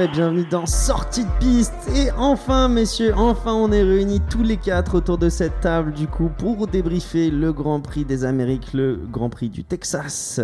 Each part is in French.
Et bienvenue dans Sortie de piste. Et enfin, messieurs, enfin, on est réunis tous les quatre autour de cette table, du coup, pour débriefer le Grand Prix des Amériques, le Grand Prix du Texas.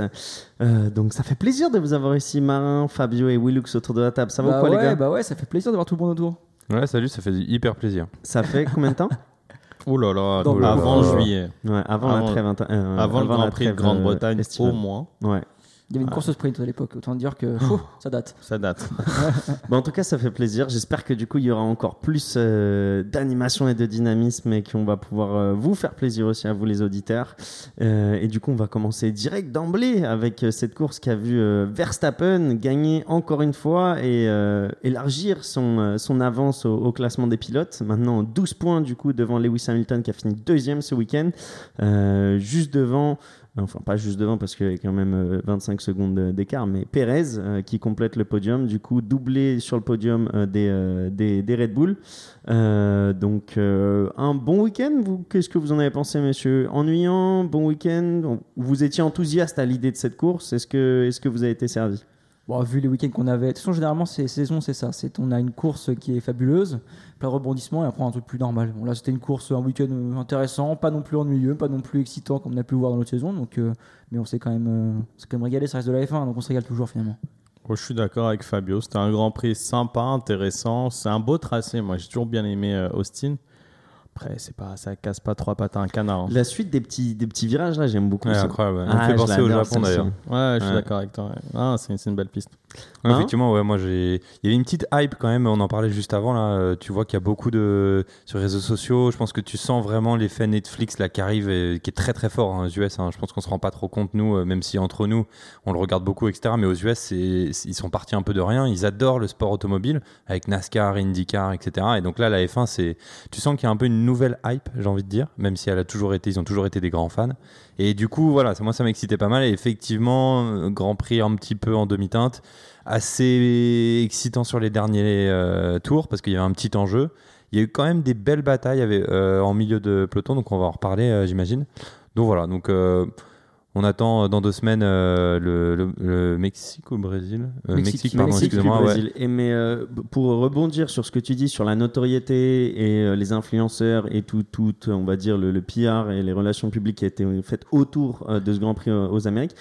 Euh, donc, ça fait plaisir de vous avoir ici, Marin, Fabio et Willux autour de la table. Ça va bah ou quoi, ouais, les gars Bah ouais, ça fait plaisir d'avoir tout le monde autour. Ouais, salut, ça fait hyper plaisir. Ça fait combien de temps Oh là là, avant juillet. Ouais, avant, la Avant- trêve. euh, avant le la Grand Prix de euh, Grande-Bretagne, au moins. Ouais. Il y avait une course sprint à l'époque, autant dire que pfff, ça date. Ça date. Bon, en tout cas, ça fait plaisir. J'espère que du coup, il y aura encore plus euh, d'animation et de dynamisme et qu'on va pouvoir euh, vous faire plaisir aussi à vous, les auditeurs. Euh, et du coup, on va commencer direct d'emblée avec euh, cette course qui a vu Verstappen gagner encore une fois et élargir son, son avance au, au classement des pilotes. Maintenant, 12 points du coup devant Lewis Hamilton qui a fini deuxième ce week-end. Juste devant enfin pas juste devant parce qu'il y a quand même euh, 25 secondes euh, d'écart, mais Perez euh, qui complète le podium, du coup doublé sur le podium euh, des, des, Red Bull. Donc un bon week-end, qu'est-ce que vous en avez pensé messieurs? Ennuyant, bon week-end? Vous étiez enthousiaste à l'idée de cette course, est-ce que, est-ce que vous avez été servi? Bon, vu les week-ends qu'on avait, de toute façon, généralement, ces saisons, c'est ça. C'est on a une course qui est fabuleuse, plein de rebondissements, et après un truc plus normal. Bon, là, c'était une course, un week-end euh, intéressant, pas non plus ennuyeux, pas non plus excitant comme on a pu voir dans l'autre saison. Donc, euh, mais on s'est quand même, euh, on quand même régalé. Ça reste de la F1, donc on se régale toujours finalement. Oh, je suis d'accord avec Fabio. C'était un Grand Prix sympa, intéressant. C'est un beau tracé. Moi, j'ai toujours bien aimé euh, Austin. Après, c'est pas, ça casse pas trois pattes à un canard. hein. La suite des petits, des petits virages là, j'aime beaucoup. Ouais, ça. incroyable. ouais. Ah, me fait je penser au Japon d'ailleurs. Ouais, je suis Ouais. d'accord avec toi. ouais. Ah, c'est c'est une belle piste. Hein effectivement, ouais, moi j'ai. Il y avait une petite hype quand même. On en parlait juste avant là. Euh, Tu vois qu'il y a beaucoup de sur les réseaux sociaux. Je pense que tu sens vraiment l'effet Netflix là qui arrive, et qui est très très fort hein, aux US. hein. Je pense qu'on se rend pas trop compte nous, euh, même si entre nous on le regarde beaucoup, etc. Mais aux US, ils sont partis un peu de rien. Ils adorent le sport automobile avec NASCAR, IndyCar, etc. Et donc là, la F1, c'est. Tu sens qu'il y a un peu une nouvelle hype, j'ai envie de dire, même si elle a toujours été, ils ont toujours été des grands fans. Et du coup, voilà, moi ça m'excitait pas mal. Et effectivement, euh, Grand Prix un petit peu en demi-teinte, assez excitant sur les derniers euh, tours parce qu'il y avait un petit enjeu. Il y a eu quand même des belles batailles avec, euh, en milieu de peloton, donc on va en reparler, euh, j'imagine. Donc voilà, donc euh, on attend dans deux semaines le, le- le Mexique ou Brésil? Euh, Mexique. pardon, Mexique, excusez-moi. ouais. Brésil. Et mais pour rebondir sur ce que tu dis sur la notoriété et les influenceurs et tout, tout, on va dire le, le PR et les relations publiques qui a été faites autour de ce Grand Prix aux Amériques.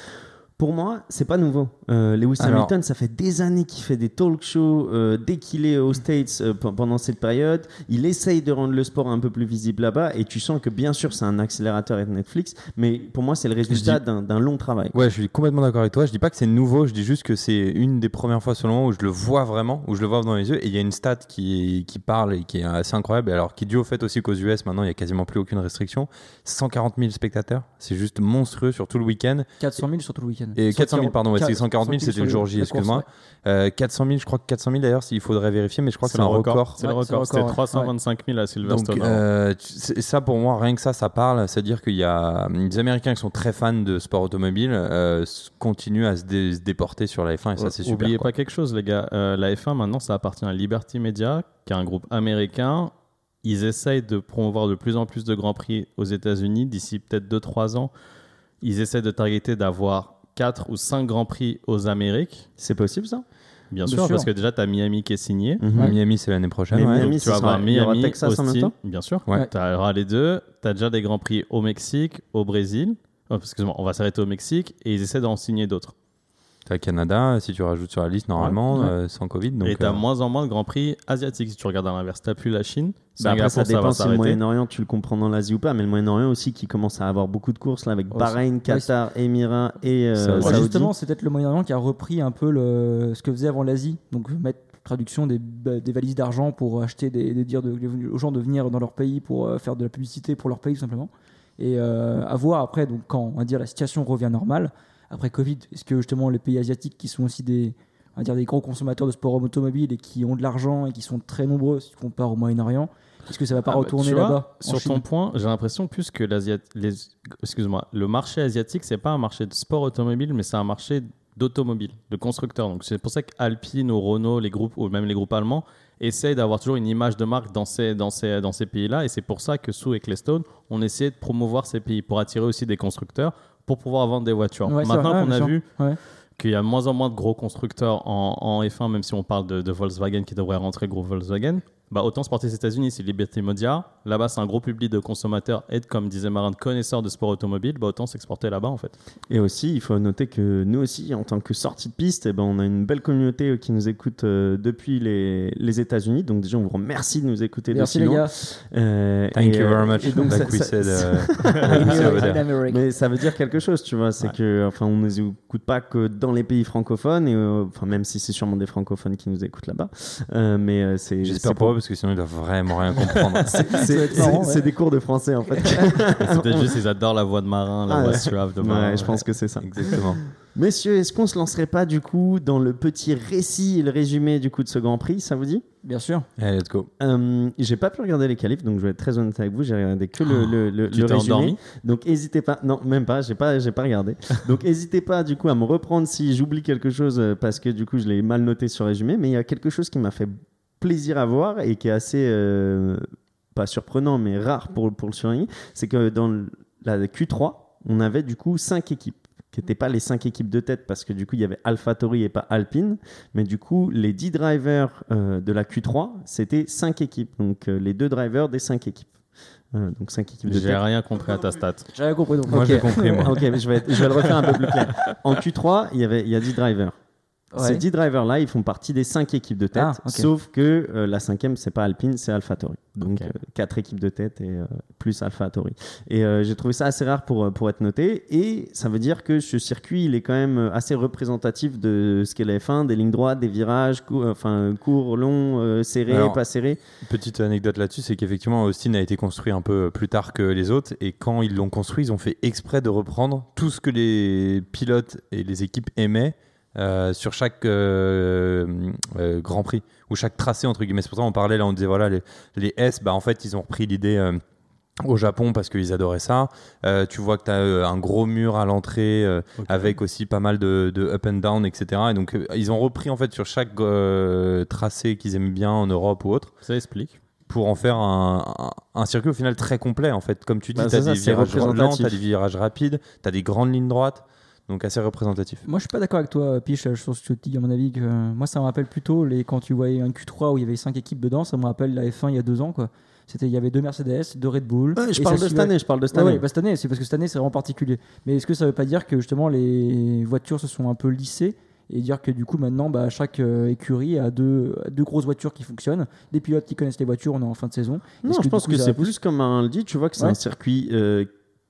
Pour moi, c'est pas nouveau. Euh, Lewis Alors- Hamilton, ça fait des années qu'il fait des talk shows euh, dès qu'il est aux States euh, pe- pendant cette période. Il essaye de rendre le sport un peu plus visible là-bas et tu sens que bien sûr c'est un accélérateur avec Netflix, mais pour moi c'est le résultat d'un d'un long travail. Ouais, je suis complètement d'accord avec toi. Je dis pas que c'est nouveau, je dis juste que c'est une des premières fois selon moi où je le vois vraiment, où je le vois dans les yeux. Et il y a une stat qui, qui parle et qui est assez incroyable. Et Alors, qui est due au fait aussi qu'aux US, maintenant, il y a quasiment plus aucune restriction. 140 000 spectateurs, c'est juste monstrueux sur tout le week-end. 400 000 sur tout le week-end. Et 400 000, pardon, ouais, c'est 140 000, 140 c'était le jour J, excuse-moi. ouais. Euh, 400 000, je crois que 400 000 d'ailleurs, il faudrait vérifier, mais je crois que c'est un record. C'est le record. C'était record, ouais. 325 000 à Silverstone. Donc, euh, ça pour moi, rien que ça, ça parle. C'est-à-dire qu'il y a des Américains qui sont très fans de sport automobile, euh, continuent à se, dé- se déporter sur la F1 et ça, c'est super. Oubliez quoi. pas quelque chose, les gars. Euh, la F1, maintenant, ça appartient à Liberty Media, qui est un groupe américain. Ils essayent de promouvoir de plus en plus de grands prix aux États-Unis. D'ici peut-être 2-3 ans, ils essaient de targeter d'avoir 4 ou 5 grands prix aux Amériques. C'est possible ça? Bien sûr, sûr. parce que déjà, tu as Miami qui est signé. Mhm. Miami, c'est l'année prochaine. Mais ouais. Miami, Donc, tu vas avoir sera- il y aura Miami, Texas en même Austin, temps bien sûr. Ouais. Tu auras les deux. Tu as déjà des grands prix au Mexique, au Brésil. Oh, excuse-moi, on va s'arrêter au Mexique et ils essaient d'en signer d'autres. Canada, si tu rajoutes sur la liste, normalement, Ouais. euh, sans Covid. Donc, et tu as euh, moins en moins de grands prix asiatiques. Si tu regardes à l'inverse, tu plus la Chine. Bah après, ça dépend si le. Moyen-Orient, tu le comprends dans l'Asie ou pas, mais le Moyen-Orient aussi qui commence à avoir beaucoup de courses là, avec Aussi. Bahreïn, Qatar, Émirats et euh, Saoudi. justement, c'est peut-être le Moyen-Orient qui a repris un peu le, ce que faisait avant l'Asie. Donc, mettre traduction des, bah, des valises d'argent pour acheter des, des dire de- aux gens de venir dans leur pays pour euh, faire de la publicité pour leur pays, tout simplement. Et euh, à voir après, donc, quand on va dire, la situation revient normale, après Covid, est-ce que justement les pays asiatiques qui sont aussi des, on va dire, des gros consommateurs de sport automobile et qui ont de l'argent et qui sont très nombreux si tu compares au Moyen-Orient, est-ce que ça va pas Ah bah, retourner là-bas Sur ton point, j'ai l'impression plus que les... excuse-moi, le marché asiatique, c'est pas un marché de sport automobile, mais c'est un marché d'automobile, de constructeurs. Donc c'est pour ça qu'Alpine ou Renault, les groupes ou même les groupes allemands essayent d'avoir toujours une image de marque dans ces, dans ces, dans ces pays-là. Et c'est pour ça que sous Ecclestone, on essaie de promouvoir ces pays pour attirer aussi des constructeurs pour pouvoir vendre des voitures. Ouais, Maintenant qu'on a sûr. vu Ouais. qu'il y a de moins en moins de gros constructeurs en, en F1, même si on parle de, de Volkswagen qui devrait rentrer gros Volkswagen. Bah, autant sporter aux États-Unis, c'est Liberty Media. Là-bas, c'est un gros public de consommateurs et, comme disait Marin, de connaisseurs de sport automobile. Bah, autant s'exporter là-bas, en fait. Et aussi, il faut noter que nous aussi, en tant que sortie de piste, eh ben, on a une belle communauté euh, qui nous écoute euh, depuis les, les États-Unis. Donc, déjà, on vous remercie de nous écouter Merci les gars. Euh, Thank et, you euh, very much. et donc, like ça- we said, uh. Mais ça veut dire quelque chose, tu vois. C'est Ouais. que, enfin, on nous écoute pas que dans les pays francophones, et, euh, enfin, même si c'est sûrement des francophones qui nous écoutent là-bas. Euh, mais euh, c'est. J'espère pour eux parce que sinon ils doivent vraiment rien comprendre. C'est ouais. des cours de français en fait. C'est peut-être juste qu'ils adorent la voix de Marin, la Ah, voix ouais. suave de Marin. Ouais, je pense que c'est ça. Exactement. Messieurs, est-ce qu'on se lancerait pas du coup dans le petit récit et le résumé du coup de ce Grand Prix Ça vous dit? Bien sûr. Allez, let's go. Euh, J'ai pas pu regarder les qualifs, donc je vais être très honnête avec vous. J'ai regardé que le, le, le, Tu le résumé. endormi? Donc n'hésitez pas. Non, même pas. J'ai pas, j'ai pas regardé. Donc n'hésitez pas du coup à me reprendre si j'oublie quelque chose euh, parce que du coup je l'ai mal noté sur le résumé. Mais il y a quelque chose qui m'a fait plaisir à voir et qui est assez euh, pas surprenant mais rare pour pour le surligner, c'est que dans la Q3, on avait du coup cinq équipes qui n'étaient pas les cinq équipes de tête parce que du coup il y avait AlphaTauri et pas Alpine, mais du coup les 10 drivers euh, de la Q3 c'était cinq équipes, donc euh, les deux drivers des cinq équipes. Euh, donc cinq équipes de J'ai rien compris à ta stat. J'ai rien compris donc. Moi Ok. j'ai compris moi. Ok, mais je vais, je vais le refaire un peu plus clair. En Q3, il y, avait, il y a 10 drivers. Ouais. Ces 10 drivers-là, ils font partie des 5 équipes de tête, Ah, sauf que euh, la cinquième, c'est pas Alpine, c'est AlphaTauri. Donc Ok. 4 équipes de tête et euh, plus AlphaTauri. Et euh, j'ai trouvé ça assez rare pour, euh, pour être noté. Et ça veut dire que ce circuit, il est quand même assez représentatif de ce qu'est la F1, des lignes droites, des virages, cou- enfin courts, longs, euh, serrés, Alors, pas serrés. Petite anecdote là-dessus, c'est qu'effectivement Austin a été construit un peu plus tard que les autres et quand ils l'ont construit, ils ont fait exprès de reprendre tout ce que les pilotes et les équipes aimaient euh, sur chaque euh, euh, Grand Prix ou chaque tracé entre guillemets. C'est pour ça qu'on parlait là, on disait voilà les, les S, bah en fait ils ont repris l'idée. au Japon parce qu'ils adoraient ça. Tu vois que tu as un gros mur à l'entrée avec aussi pas mal de, de up and down, etc. Et donc ils ont repris en fait sur chaque tracé qu'ils aimaient bien en Europe ou autre Ça explique. pour en faire un, un- un circuit au final très complet en fait. Comme tu dis, Bah, tu as ça, des virages lents, tu as des virages rapides, tu as des grandes lignes droites, donc assez représentatif. Moi, je suis pas d'accord avec toi, Piche, sur ce que tu dis. À mon avis, que moi, ça me rappelle plutôt les quand tu voyais un Q3 où il y avait cinq équipes dedans. Ça me rappelle la F1 il y a deux ans, quoi. C'était, il y avait deux Mercedes, deux Red Bull. Ouais, je parle de cette suivait- année, je parle de cette année. ouais, bah, cette année, c'est parce que cette année, c'est vraiment particulier. Mais est-ce que ça veut pas dire que justement les voitures se sont un peu lissées et dire que du coup maintenant, bah, chaque euh, écurie a deux, deux grosses voitures qui fonctionnent, des pilotes qui connaissent les voitures, on est en fin de saison. Non, Est-ce je pense coup, que c'est plus comme un le dit, tu vois que c'est Ouais. un circuit euh,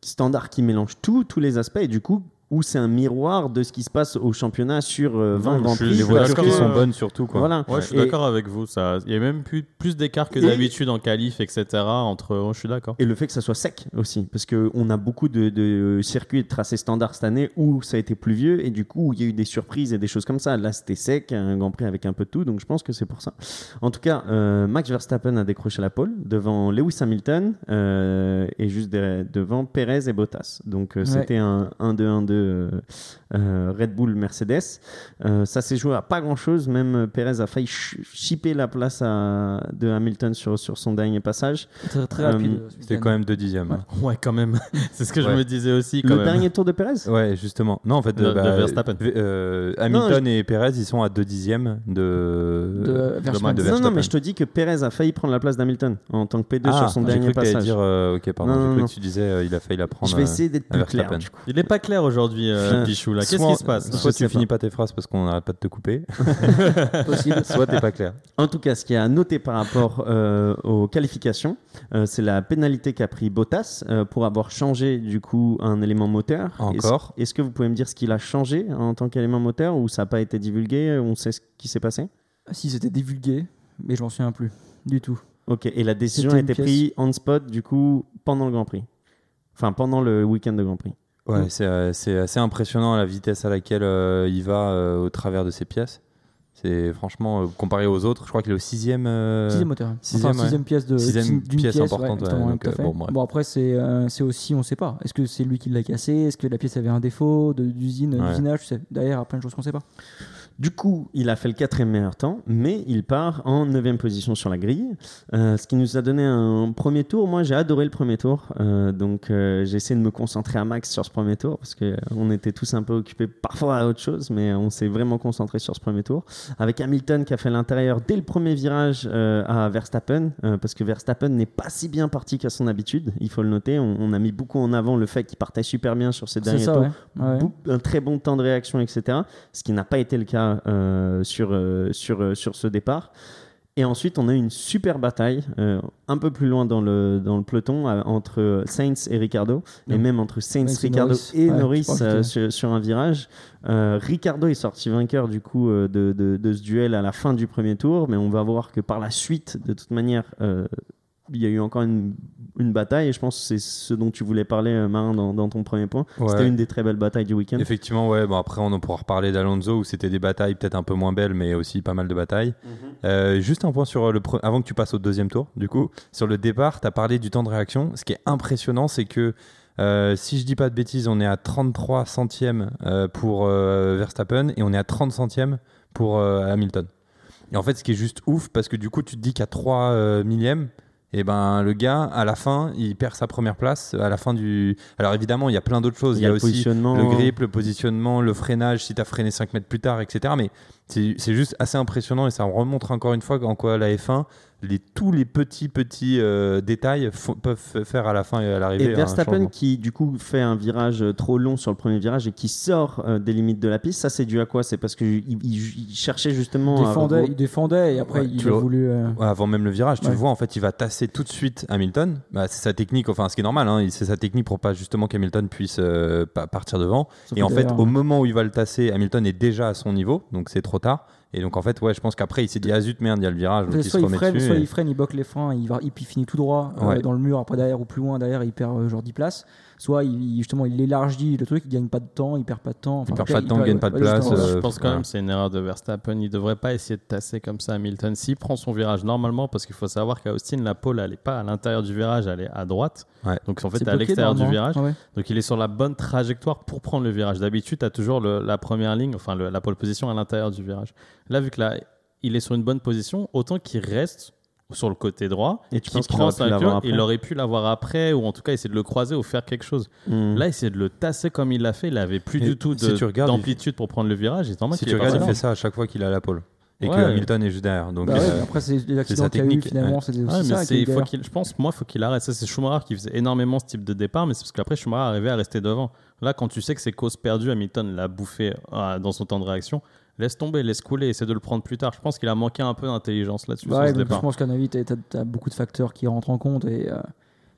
standard qui mélange tout, tous les aspects, et du coup, où c'est un miroir de ce qui se passe au championnat sur euh, 20 Non, Grands je suis- Prix. Les voitures qui sont euh, bonnes surtout. Quoi. Voilà. Ouais, je suis d'accord avec vous. Ça, il y a même plus, plus d'écart que d'habitude en qualif, etc. Entre, oh, je suis d'accord. Et le fait que ça soit sec aussi, parce qu'on a beaucoup de, de circuits et de tracés standards cette année où ça a été pluvieux et du coup il y a eu des surprises et des choses comme ça. Là c'était sec, un Grand Prix avec un peu de tout, donc je pense que c'est pour ça. En tout cas, euh, Max Verstappen a décroché la pole devant Lewis Hamilton euh, et juste de- devant Perez et Bottas. Donc euh, Ouais. c'était un 1-2-1-2 euh, Red Bull Mercedes. Euh, ça s'est joué à pas grand chose, même euh, Perez a failli ch- chipper la place à- de Hamilton sur, sur son dernier passage. Très, très Euh, rapide. euh, C'était quand même deux dixièmes. hein. Ouais, quand même. c'est ce que je Ouais. me disais aussi. Quand Le même. dernier tour de Perez Ouais, justement. Non, en fait, De- euh, de bah, Verstappen. euh, Hamilton et Perez, ils sont à deux dixièmes de, De Verstappen. de Non, non, mais je te dis que Perez a failli prendre la place d'Hamilton en tant que P2 Ah, sur son dernier cru que t'allais passage. dire, euh, ok, pardon, Non, j'ai non, cru non. que tu disais, euh, il a failli la prendre. Je vais euh, essayer d'être plus clair. Verstappen. du coup. Il est pas clair aujourd'hui, euh, Je- Pichou. Là, qu'est-ce Soit- qui se passe Soit tu finis pas tes phrases parce qu'on n'arrête pas de te couper, Possible. soit t'es pas clair. En tout cas, ce qui est à noter par rapport euh, aux qualifications, euh, c'est la pénalité qu'a pris Bottas euh, pour avoir changé du coup un élément moteur. Encore. Est-ce que vous pouvez me dire ce qu'il a changé en tant qu'élément moteur ou ça n'a pas été divulgué On sait ce qui s'est passé? Si c'était divulgué, mais je m'en souviens plus du tout. Ok. Et la décision a été prise on spot du coup pendant le Grand Prix. Enfin, pendant le week-end de Grand Prix. Ouais, c'est euh, c'est assez impressionnant la vitesse à laquelle euh, il va euh, au travers de ses pièces. C'est franchement, euh, comparé aux autres, je crois qu'il est au sixième. Sixième moteur. sixième, enfin, ouais. sixième pièce de Sixième d'une pièce importante, ouais, donc, bon, bref. après c'est aussi on sait pas. Est-ce que c'est lui qui l'a cassé? Est-ce que la pièce avait un défaut d'usine, d'usinage? Derrière, il y a plein de choses qu'on sait pas. Du coup, il a fait le quatrième meilleur temps, mais il part en neuvième position sur la grille, euh, ce qui nous a donné un premier tour. Moi, j'ai adoré le premier tour, euh, donc euh, j'ai essayé de me concentrer à max sur ce premier tour parce que on était tous un peu occupés parfois à autre chose, mais on s'est vraiment concentré sur ce premier tour. Avec Hamilton qui a fait l'intérieur dès le premier virage à Verstappen, parce que Verstappen n'est pas si bien parti qu'à son habitude. Il faut le noter. On, on a mis beaucoup en avant le fait qu'il partait super bien sur ses derniers ça, tours ouais. Un très bon temps de réaction, etc. Ce qui n'a pas été le cas euh, sur, euh, sur, euh, sur ce départ. Et ensuite, on a eu une super bataille, euh, un peu plus loin dans le, dans le peloton, euh, entre Sainz et Ricardo, et même entre Sainz, Sainz et Ricardo Norris. et Ouais, Norris euh, sur, sur un virage. Ricardo est sorti vainqueur du coup de, de, de ce duel à la fin du premier tour, mais on va voir que par la suite, de toute manière, il y a eu encore une, une bataille, et je pense que c'est ce dont tu voulais parler, euh, Marin, dans, dans ton premier point. Ouais. C'était une des très belles batailles du week-end. Effectivement, ouais. Bon, après, on en pourra reparler d'Alonso où c'était des batailles peut-être un peu moins belles, mais aussi pas mal de batailles. Euh, juste un point sur le pre- avant que tu passes au deuxième tour. Du coup, sur le départ, tu as parlé du temps de réaction. Ce qui est impressionnant, c'est que euh, si je dis pas de bêtises, on est à 33 centièmes euh, pour euh, Verstappen et on est à 30 centièmes pour euh, Hamilton. Et en fait, ce qui est juste ouf, parce que du coup, tu te dis qu'à 3 euh, millièmes, et ben le gars, à la fin, il perd sa première place. À la fin du. Alors évidemment, il y a plein d'autres choses. Il y a le aussi positionnement. le grip, le positionnement, le freinage, si tu as freiné 5 mètres plus tard, etc. Mais c'est c'est juste assez impressionnant et ça remontre encore une fois en quoi la F1, les, tous les petits, petits euh, détails peuvent faire à la fin et à l'arrivée. Et Verstappen qui du coup fait un virage euh, trop long sur le premier virage et qui sort euh, des limites de la piste, ça c'est dû à quoi? C'est parce qu'il il, il cherchait justement Il défendait, il défendait et après Ouais, il tu a voulu. euh, Ouais, avant même le virage, tu Ouais. le vois, en fait, il va tasser tout de suite Hamilton. Bah, c'est sa technique, enfin, ce qui est normal, hein, c'est sa technique pour pas justement qu'Hamilton puisse euh, partir devant. sauf Et que en fait, au moment où il va le tasser, Hamilton est déjà à son niveau, donc c'est trop tard. Et donc, en fait, ouais, je pense qu'après, il s'est dit, ah zut, merde, il y a le virage, donc il se soit il remet freine, dessus. soit et- il freine, il bloque les freins, il, va, il finit tout droit euh, dans le mur, après derrière ou plus loin derrière, il perd euh, genre 10 places. Soit il, justement il élargit le truc, il gagne pas de temps, il perd pas de temps. Enfin, Il perd pas de temps, il gagne pas de ouais, place, euh, je pense quand même que c'est une erreur de Verstappen. Il devrait pas essayer de tasser comme ça Hamilton. S'il prend son virage normalement, parce qu'il faut savoir qu'à Austin, la pole, elle est pas à l'intérieur du virage, elle est à droite. Ouais. Donc en fait, à l'extérieur du virage. Ouais. Donc il est sur la bonne trajectoire pour prendre le virage. D'habitude, tu as toujours le- la première ligne, enfin le- la pole position à l'intérieur du virage. Là, vu que là, il est sur une bonne position, autant qu'il reste sur le côté droit, Et tu qu'il prend aurait pu sa l'avoir queue, après il aurait pu l'avoir après, ou en tout cas essayer de le croiser ou faire quelque chose. Hmm. Là, essayer de le tasser comme il l'a fait, il avait plus Et du tout si d'amplitude pour prendre le virage. Et Si tu regardes, il fait ça à chaque fois qu'il a la pole. Et Ouais. que Hamilton est juste derrière. Donc, Bah ouais, euh, après c'est les sa accidents qu'il a eu finalement, ouais. Ouais, aussi mais ça. c'est- qui il faut je pense, moi, il faut qu'il arrête. Ça, c'est Schumacher qui faisait énormément ce type de départ, mais c'est parce qu'après, Schumacher arrivait à rester devant. Là, quand tu sais que c'est cause perdue, Hamilton l'a bouffé euh, dans son temps de réaction, laisse tomber, laisse couler, essaie de le prendre plus tard. Je pense qu'il a manqué un peu d'intelligence là-dessus Ouais, ce donc je pense qu'à mon avis, t'as as, beaucoup de facteurs qui rentrent en compte et, euh,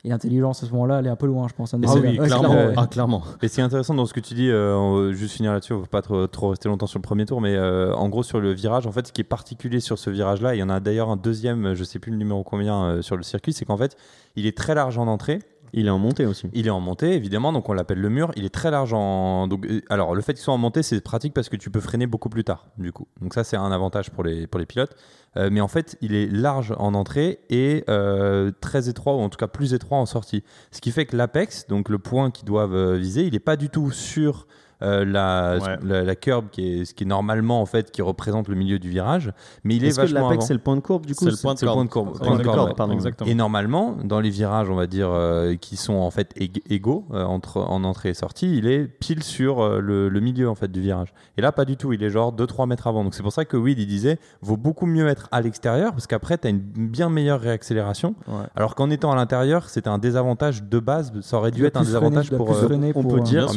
et l'intelligence à ce moment-là, elle est un peu loin, je pense. à Ah oui. Ouais, clairement. ouais. Ah, clairement. Et ce qui est intéressant dans ce que tu dis, euh, on va juste finir là-dessus, on va pas trop, trop rester longtemps sur le premier tour, mais euh, en gros sur le virage, en fait, ce qui est particulier sur ce virage-là, il y en a d'ailleurs un deuxième, je sais plus le numéro combien euh, sur le circuit, c'est qu'en fait, il est très large en entrée, Il est en montée aussi. il est en montée évidemment, donc on l'appelle le mur, il est très large en. Donc, euh, alors le fait qu'il soit en montée, c'est pratique parce que tu peux freiner beaucoup plus tard, du coup. Donc ça, c'est un avantage pour les, pour les pilotes. Euh, mais en fait, il est large en entrée et euh, très étroit, ou en tout cas plus étroit en sortie. Ce qui fait que l'apex, donc le point qu'ils doivent viser, il n'est pas du tout sur euh, la, Ouais. la, la curb, qui est, ce qui est normalement en fait qui représente le milieu du virage, mais il est, que vachement avant. c'est le point de courbe du coup C'est le point de c'est le corde. point de courbe. Point de ouais. pardon. Et normalement, dans les virages, on va dire, euh, qui sont en fait ég- égaux euh, entre, en entrée et sortie, il est pile sur euh, le, le milieu en fait du virage. Et là, pas du tout. Il est genre 2-3 mètres avant. Donc c'est pour ça que Will, il disait, vaut beaucoup mieux être à l'extérieur parce qu'après, tu as une bien meilleure réaccélération. Ouais. Alors qu'en étant à l'intérieur, c'était un désavantage de base. Ça aurait dû être un désavantage pour. on peut dire-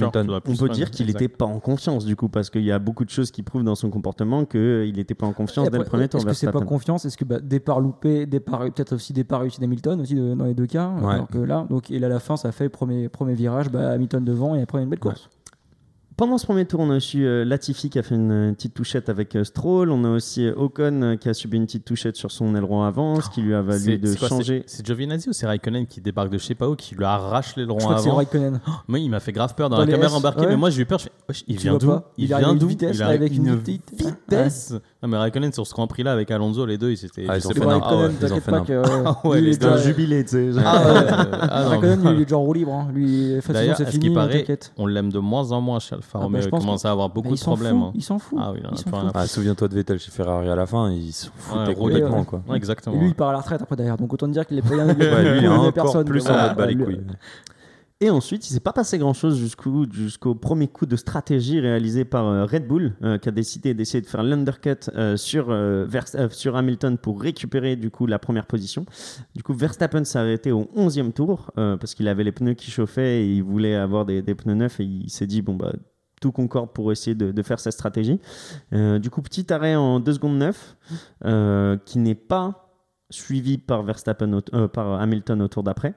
On peut dire qu'il. N'était pas en confiance du coup parce qu'il y a beaucoup de choses qui prouvent dans son comportement qu'il n'était pas en confiance dès le premier tour. Est-ce que c'est pas confiance? Est-ce que bah, départ loupé, départ peut-être aussi départ réussi d'Hamilton aussi de- dans les deux cas Ouais. Alors que là, donc et là à la fin, ça fait premier premier virage, bah, Hamilton devant et après une belle course. Pendant ce premier tour, on a aussi euh, Latifi qui a fait une, petite touchette avec euh, Stroll. On a aussi euh, Ocon euh, qui a subi une petite touchette sur son aileron avant, ce qui lui a valu de quoi, changer. c'est- Giovinazzi ou c'est Raikkonen qui débarque de je sais pas où, qui lui arrache l'aileron que c'est avant Raikkonen. Moi, il m'a fait grave peur dans, Dans la caméra S, embarquée, ouais. mais moi j'ai eu peur. Je fais, il Tu vient vois d'où? Il Il vient d'où? Il avec une une petite- vitesse. Non, mais Raikkonen sur ce Grand Prix là avec Alonso, les deux, ils étaient. Ah, ils ont fait. Raikkonen, t'inquiète pas que. Ah il déjà- jubilé, tu sais. genre. Ah ah. Raikkonen, lui, il est déjà en roue libre. hein. Lui, façon, c'est fini, on l'aime de moins en moins chez Alfa Ah bah, je pense commence à avoir beaucoup de s'en problèmes. hein. Il s'en fout. Ah oui, en s'en Ah, Souviens-toi de Vettel chez Ferrari à la fin, il se foutait Ouais, complètement. ouais. Quoi. Ouais, exactement. Et lui, il part à la retraite après derrière. Donc autant dire qu'il est a encore personne. plus bas les lui- couilles. Et ensuite, il s'est pas passé grand-chose jusqu'au jusqu'au premier coup de stratégie réalisé par euh, Red Bull, euh, qui a décidé d'essayer de faire l'undercut euh, sur, euh, euh, sur Hamilton pour récupérer du coup la première position. Du coup, Verstappen s'est arrêté au 11e tour euh, parce qu'il avait les pneus qui chauffaient et il voulait avoir des, des pneus neufs et il s'est dit bon bah tout concorde pour essayer de, faire sa stratégie. Euh, du coup, petit arrêt en 2 secondes 9 euh, qui n'est pas suivi par Verstappen euh, par Hamilton au tour d'après.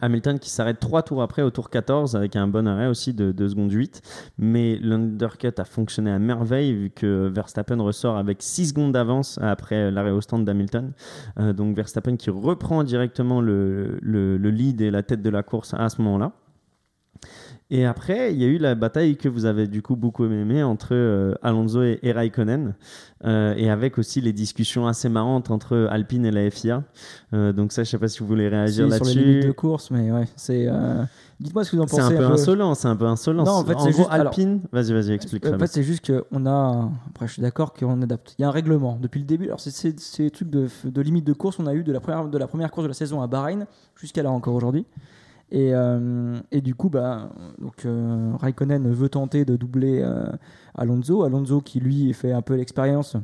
Hamilton qui s'arrête 3 tours après au tour 14 avec un bon arrêt aussi de 2 secondes 8. Mais l'undercut a fonctionné à merveille vu que Verstappen ressort avec 6 secondes d'avance après l'arrêt au stand d'Hamilton. Donc Verstappen qui reprend directement le- le lead et la tête de la course à ce moment-là. Et après, il y a eu la bataille que vous avez du coup beaucoup aimé entre euh, Alonso et, et Raikkonen, euh, et avec aussi les discussions assez marrantes entre Alpine et la FIA. Euh, donc ça, je sais pas si vous voulez Si, réagir sur les limites de là-dessus. course, mais ouais, c'est. Dites-moi ce que vous en C'est pensez. un peu insolent, c'est un peu insolent. Non, en fait, c'est gros, juste- Alpine. Vas-y, vas-y, explique. En fait, c'est juste qu'on a. Après, je suis d'accord qu'on adapte. Il y a un règlement depuis le début. Alors, c'est ces trucs de, de limite de course, on a eu de la première, de la première course de la saison à Bahreïn jusqu'à là encore aujourd'hui. Et, euh, et du coup, bah, donc, euh, Raikkonen veut tenter de doubler euh, Alonso. Alonso qui, lui, fait un peu l'expérience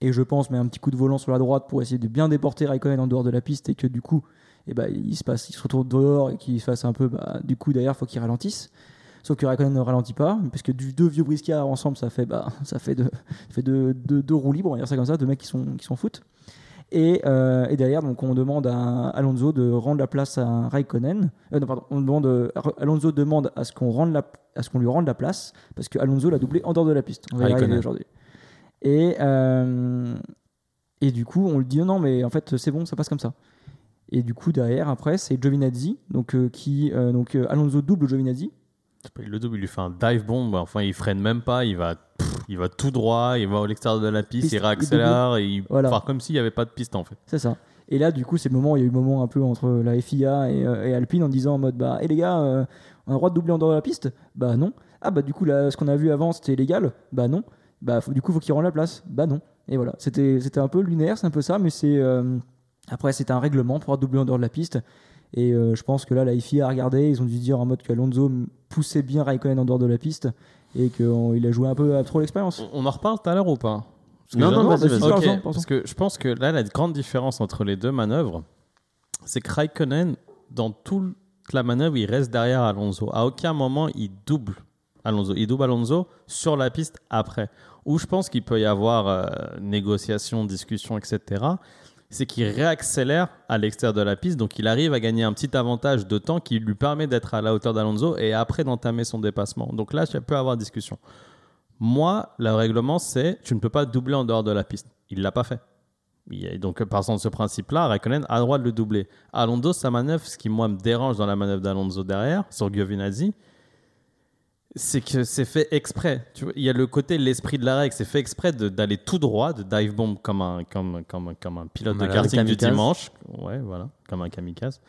et je pense met un petit coup de volant sur la droite pour essayer de bien déporter Raikkonen en dehors de la piste et que du coup, eh ben, il, se passe, il se retourne dehors et qu'il se fasse un peu. Bah, du coup, derrière, il faut qu'il ralentisse. Sauf que Raikkonen ne ralentit pas, parce que du deux vieux briscards ensemble, ça fait, bah, ça fait, fait deux, roues libres, on va dire ça comme ça, deux mecs qui sont, foutent. Et, euh, et derrière, donc, on demande à Alonso de rendre la place à Raikkonen. Euh, non, pardon, on demande, euh, Alonso demande à ce qu'on rende la, à ce qu'on lui rende la place, parce que Alonso l'a doublé en dehors de la piste. On va aujourd'hui. Et, euh, et du coup, on lui dit non, mais en fait, c'est bon, ça passe comme ça. Et du coup, derrière, après, c'est Giovinazzi, donc, qui, donc Alonso double Giovinazzi. Il le double, il lui fait un dive bomb. Enfin, il freine même pas. Il va, il va tout droit. Il va à l'extérieur de la piste. Piste, il réaccélère. Et il Voilà. part comme s'il n'y avait pas de piste en fait. C'est ça. Et là, du coup, c'est le moment, il y a eu le moment un peu entre la FIA et, euh, et Alpine en disant en mode bah, hé les gars, euh, on a le droit de doubler en dehors de la piste? Bah non. Ah bah du coup, là, ce qu'on a vu avant, c'était illégal Bah non. Bah faut- du coup, faut qu'il rende la place? Bah non. Et voilà, c'était un peu lunaire, c'est un peu ça, mais c'est. euh, après, c'était un règlement pour doubler en dehors de la piste. Et je pense que là, la FIA a regardé, ils ont dû dire en mode qu'Alonso poussait bien Raikkonen en dehors de la piste et qu'il a joué un peu à trop l'expérience. On, on en reparle tout à l'heure ou pas? Non, non, Non, vas-y, vas-y, parce que je pense que là, la grande différence entre les deux manœuvres, c'est que Raikkonen, dans toute la manœuvre, il reste derrière Alonso. À aucun moment, il double Alonso. Il double Alonso sur la piste après. Où je pense qu'il peut y avoir euh, négociation, discussion, etc. C'est qu'il réaccélère à l'extérieur de la piste, donc il arrive à gagner un petit avantage de temps qui lui permet d'être à la hauteur d'Alonso et après d'entamer son dépassement. Donc là, tu peux avoir discussion. Moi, le règlement, c'est tu ne peux pas doubler en dehors de la piste. Il l'a pas fait. Donc, partant de ce principe-là, Raikkonen a le droit de le doubler. Alonso, sa manœuvre, ce qui moi me dérange dans la manœuvre d'Alonso derrière, sur Giovinazzi, c'est que c'est fait exprès. Tu vois, il y a le côté, l'esprit de la règle, c'est fait exprès de- d'aller tout droit, de dive bomb comme un, comme, comme, comme un pilote Comme de karting du kamikaze. dimanche. Ouais, voilà, comme un kamikaze.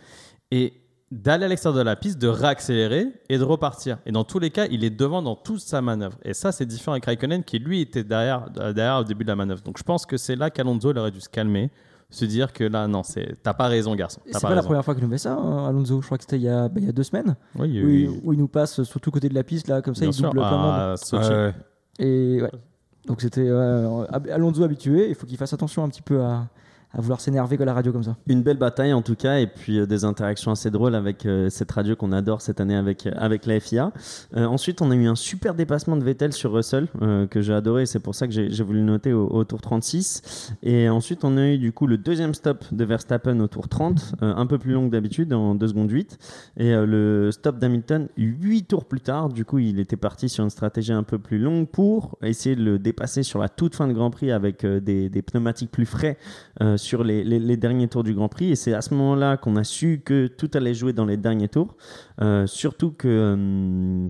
Et d'aller à l'extérieur de la piste, de réaccélérer et de repartir. Et dans tous les cas, il est devant dans toute sa manœuvre. Et ça, c'est différent avec Raikkonen qui, lui, était derrière, derrière au début de la manœuvre. Donc je pense que c'est là qu'Alonso aurait dû se calmer, se dire que là, non, c'est- t'as pas raison, garçon. C'est pas, pas, la première fois qu'il nous fait ça, hein, Alonso. Je crois que c'était il, y a- bah, il y a deux semaines. Oui, où, il, où il nous passe sur tout le côté de la piste, là, comme ça, bien il sûr, double plein de monde. Et ouais. Donc c'était euh, Alonso habitué, il faut qu'il fasse attention un petit peu à, à vouloir s'énerver à la radio comme ça. Une belle bataille en tout cas, et puis euh, des interactions assez drôles avec euh, cette radio qu'on adore cette année avec, euh, avec la FIA. Ensuite, on a eu un super dépassement de Vettel sur Russell que j'ai adoré, c'est pour ça que j'ai voulu noter au, tour 36. Et ensuite, on a eu du coup le deuxième stop de Verstappen au tour 30, euh, un peu plus long que d'habitude, en 2 secondes 8. Et le stop d'Hamilton, 8 tours plus tard, du coup, il était parti sur une stratégie un peu plus longue pour essayer de le dépasser sur la toute fin de Grand Prix avec des, pneumatiques plus frais sur les, derniers tours du Grand Prix. Et c'est à ce moment-là qu'on a su que tout allait jouer dans les derniers tours. Euh, surtout que. euh,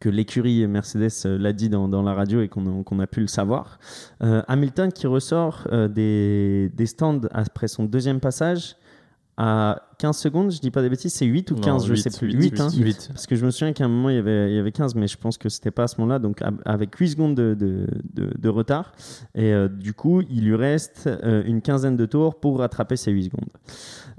que l'écurie Mercedes euh, l'a dit dans, la radio et qu'on a, pu le savoir. Hamilton qui ressort des stands après son deuxième passage à 15 secondes, je dis pas des bêtises, c'est 8 ou Non, 15, je sais plus. huit, 8, hein. huit. 8. Parce que je me souviens qu'à un moment, il y avait, il y avait 15, mais je pense que c'était pas à ce moment-là. Donc, avec 8 secondes de, de, de- de retard. Et euh, du coup, il lui reste euh, une quinzaine de tours pour rattraper ces 8 secondes.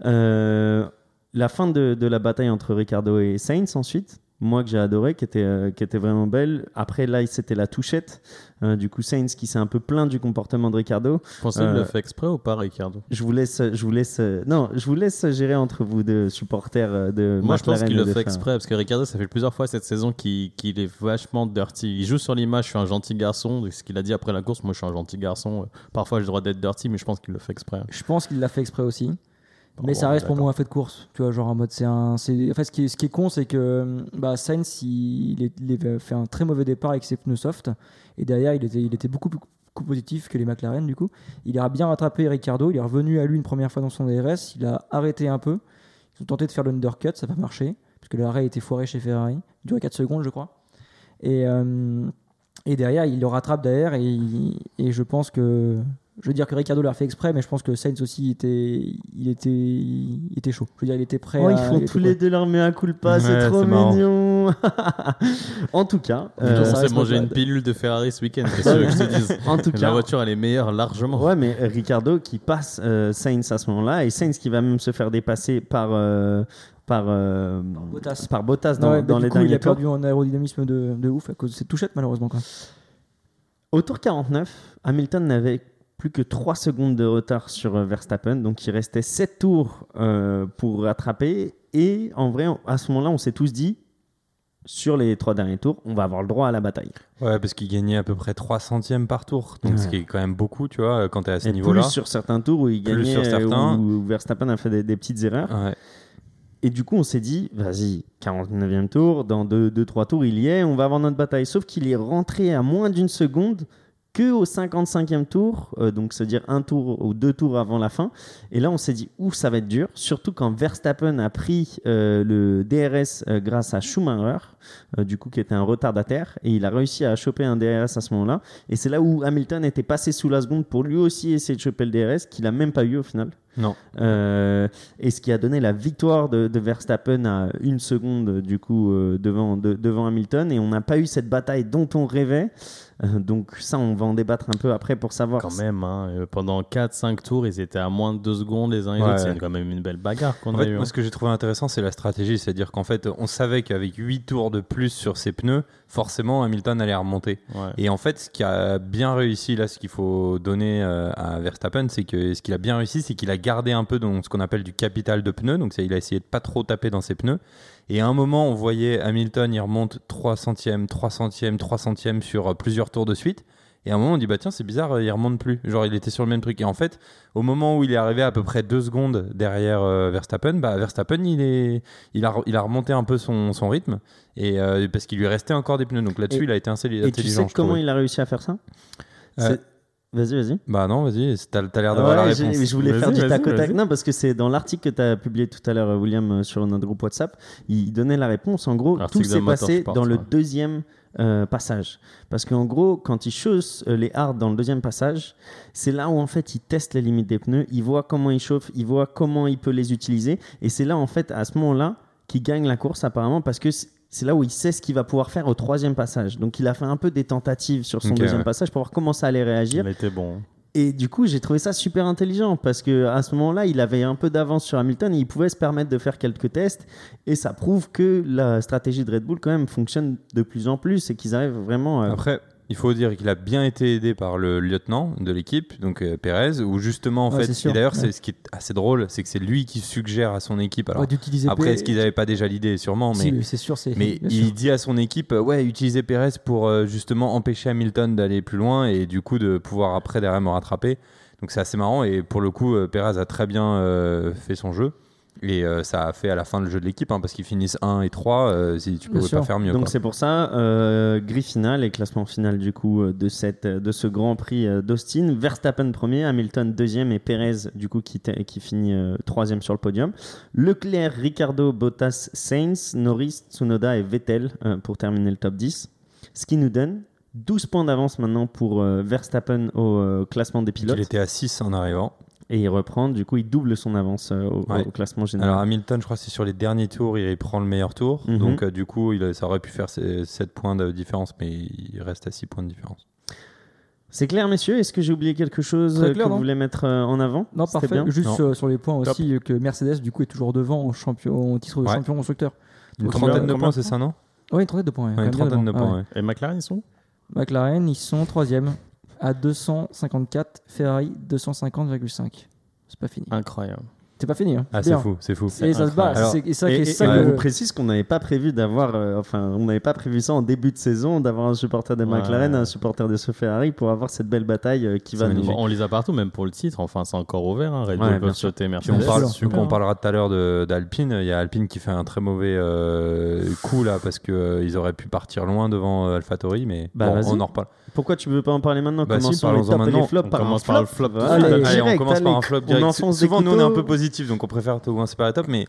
Euh, la fin de la bataille entre Ricardo et Sainz, ensuite, moi que j'ai adoré, qui était, euh, qui était vraiment belle. Après, là, c'était la touchette. Euh, du coup, Sainz qui s'est un peu plaint du comportement de Ricardo. Pensez qu'il Euh, le fait exprès ou pas, Ricardo? Je vous laisse, je vous laisse, euh, non, je vous laisse gérer entre vous deux supporters de Moi, je pense qu'il le fait exprès parce que Ricardo, ça fait plusieurs fois cette saison qu'il qu'il est vachement dirty. Il joue sur l'image, je suis un gentil garçon. Ce qu'il a dit après la course, moi, je suis un gentil garçon. Parfois, j'ai le droit d'être dirty, mais je pense qu'il le fait exprès. Je pense qu'il l'a fait exprès aussi. Mais ça reste pour moi un fait de course. Tu vois, genre en mode, c'est un. c'est- En fait, ce qui est, ce qui est con, c'est que bah, Sainz, il, est- il avait fait un très mauvais départ avec ses pneus soft. Et derrière, il était, il était beaucoup plus compétitif que les McLaren, du coup. Il a bien rattrapé Ricardo. Il est revenu à lui une première fois dans son DRS. Il a arrêté un peu. Ils ont tenté de faire l'undercut, ça n'a pas marché. Parce que l'arrêt était foiré chez Ferrari. Il durait 4 secondes, je crois. Et, euh, et derrière, il le rattrape derrière. Et, et je pense que. Je veux dire que Ricardo l'a fait exprès, mais je pense que Sainz aussi était, il était, il était chaud. Je veux dire, il était prêt. Oh, ils à- font tous les deux leur mea culpa, Ouais, c'est trop mignon. en tout cas, On euh, ça s'est mangé une pilule de Ferrari ce week-end, que je te dise en tout La cas, voiture, elle est meilleure largement. ouais, mais Ricardo qui passe euh, Sainz à ce moment-là et Sainz qui va même se faire dépasser par euh, par euh, Bottas. par Bottas dans, ouais, bah, dans du les coup, il a tours. perdu en aérodynamisme de, de ouf à cause de cette touchette, malheureusement. Quoi. Au tour 49, Hamilton n'avait plus que 3 secondes de retard sur euh, Verstappen, donc il restait 7 tours euh, pour rattraper. Et en vrai, à ce moment-là, on s'est tous dit, sur les 3 derniers tours, on va avoir le droit à la bataille. Ouais, parce qu'il gagnait à peu près 3 centièmes par tour. Donc, ce qui est quand même beaucoup, tu vois, quand tu es à ce niveau-là. plus sur certains tours où il gagnait, sur certains. où, où Verstappen a fait des, des petites erreurs. Ouais. Et du coup, on s'est dit, vas-y, 49e tour, dans 2-3 tours, il y est, on va avoir notre bataille. Sauf qu'il est rentré à moins d'une seconde que au 55e tour, euh, donc c'est-à-dire un tour ou deux tours avant la fin. Et là, on s'est dit, ouf, ça va être dur, surtout quand Verstappen a pris euh, le DRS euh, grâce à Schumacher, du coup, qui était un retardataire, et il a réussi à choper un DRS à ce moment-là. Et c'est là où Hamilton était passé sous la seconde pour lui aussi essayer de choper le DRS, qu'il a même pas eu au final. Non. Euh, et ce qui a donné la victoire de, de Verstappen à une seconde du coup euh, devant, de- devant Hamilton et on n'a pas eu cette bataille dont on rêvait Euh, donc ça on va en débattre un peu après pour savoir Quand même, hein, euh, pendant 4-5 tours, ils étaient à moins de 2 secondes les uns et les Ouais. autres. C'est quand même une belle bagarre qu'on a fait, eue. moi, hein. ce que j'ai trouvé intéressant, c'est la stratégie. C'est-à-dire qu'en fait, on savait qu'avec 8 tours de plus sur ses pneus, forcément, Hamilton allait remonter. Ouais. Et en fait, ce qui a bien réussi, là, ce qu'il faut donner euh, à Verstappen, c'est que ce qu'il a bien réussi, c'est qu'il a gardé un peu donc, ce qu'on appelle du capital de pneus. Donc, ça, il a essayé de pas trop taper dans ses pneus. Et à un moment, on voyait Hamilton, il remonte 3 centièmes, 3 centièmes, 3 centièmes sur euh, plusieurs tours de suite. Et à un moment, on dit, bah tiens, c'est bizarre, euh, il remonte plus. Genre, il était sur le même truc. Et en fait, au moment où il est arrivé à peu près 2 secondes derrière euh, Verstappen, bah, Verstappen, il, est, il, a, il a remonté un peu son, son rythme. Et, euh, parce qu'il lui restait encore des pneus. Donc là-dessus, il a été intelli- et tu intelligent. sais comment il a réussi à faire ça? Euh, Vas-y, vas-y. Bah non, vas-y, t'as t'as l'air d'avoir Ouais, la réponse. je voulais faire du tac au tac. Non, parce que c'est dans l'article que tu as publié tout à l'heure, euh, William, euh, sur notre groupe WhatsApp. Il donnait la réponse. En gros, tout s'est passé dans le deuxième euh, passage. Parce qu'en gros, quand il chausse euh, les hards dans le deuxième passage, c'est là où en fait il teste les limites des pneus, il voit comment il chauffe, il voit comment il peut les utiliser. Et c'est là en fait, à ce moment-là, qu'il gagne la course apparemment parce que c'est- là où il sait ce qu'il va pouvoir faire au troisième passage. Donc il a fait un peu des tentatives sur son deuxième ouais. passage pour voir comment ça allait réagir. Il était bon. Et du coup, j'ai trouvé ça super intelligent parce que à ce moment-là, il avait un peu d'avance sur Hamilton et il pouvait se permettre de faire quelques tests. Et ça prouve que la stratégie de Red Bull, quand même, fonctionne de plus en plus et qu'ils arrivent vraiment à. Après, il faut dire qu'il a bien été aidé par le lieutenant de l'équipe, donc euh, Pérez, où justement, en Ouais, fait, d'ailleurs, ouais. c'est ce qui est assez drôle, c'est que c'est lui qui suggère à son équipe. Alors, Ouais, après, est-ce qu'ils n'avaient pas déjà l'idée? Sûrement, mais. Si, mais c'est sûr, c'est. Mais il sûr. dit à son équipe, euh, ouais, utiliser Pérez pour euh, justement empêcher Hamilton d'aller plus loin et du coup de pouvoir après derrière me rattraper. Donc c'est assez marrant et pour le coup, Pérez a très bien fait son jeu et euh, ça a fait à la fin le jeu de l'équipe hein, parce qu'ils finissent 1 et 3, euh, si tu sûr. pas faire mieux. Donc c'est pour ça, euh, grille finale et classement final du coup euh, de, cette, de ce Grand Prix euh, d'Austin. Verstappen premier, Hamilton deuxième et Perez du coup qui, qui finit euh, troisième sur le podium. Leclerc, Ricardo, Bottas, Sainz, Norris, Tsunoda et Vettel euh, pour terminer le top 10. Ce qui nous donne 12 points d'avance maintenant pour euh, Verstappen au euh, classement des Il pilotes. était à 6 en arrivant. Et il reprend. Du coup, il double son avance euh, au, Ouais. au classement général. Alors Hamilton, je crois que c'est sur les derniers tours, il prend le meilleur tour. Mhm. Donc euh, du coup, il, ça aurait pu faire 7 points de différence, mais il reste à 6 points de différence. C'est clair, messieurs? Est-ce que j'ai oublié quelque chose euh, clair, que non? vous voulez mettre euh, en avant? Non, parfait. bien Juste Non. euh, sur les points aussi, euh, que Mercedes, du coup, est toujours devant au, champion, titre de Ouais. champion constructeur. Une trentaine de points, c'est ça, non? Oui, une trentaine de points. ouais, Une trentaine de points, ouais. Et McLaren, ils sont. McLaren, ils sont troisième à 254. Ferrari, 250,5. C'est pas fini. Incroyable. C'est pas fini. Hein. Ah, c'est fou, c'est fou. Et ça se bat. Alors- C'est et ça, Et, et et- ça et que- on vous précise qu'on n'avait pas prévu d'avoir, euh, enfin, on n'avait pas prévu ça en début de saison, d'avoir un supporter de Ouais. McLaren, un supporter de ce Ferrari pour avoir cette belle bataille euh, qui va nous. on les a partout, même pour le titre. Enfin, c'est encore ouvert. Hein. Red Ouais, Bull sûr. sauter Mercedes. on, parle, on parlera tout à l'heure d'Alpine. Il y a Alpine qui fait un très mauvais euh, coup là parce qu'ils auraient pu partir loin devant euh, AlphaTauri, mais Bah, bon, on en reparle. Pourquoi tu veux pas en parler maintenant? Bah si, Commençons les maintenant. flops On par commence par le flop. Allez, on commence par un flop On direct. enfonce Souvent, des nous, on est un peu couteaux. Positif, donc on préfère commencer par la top, mais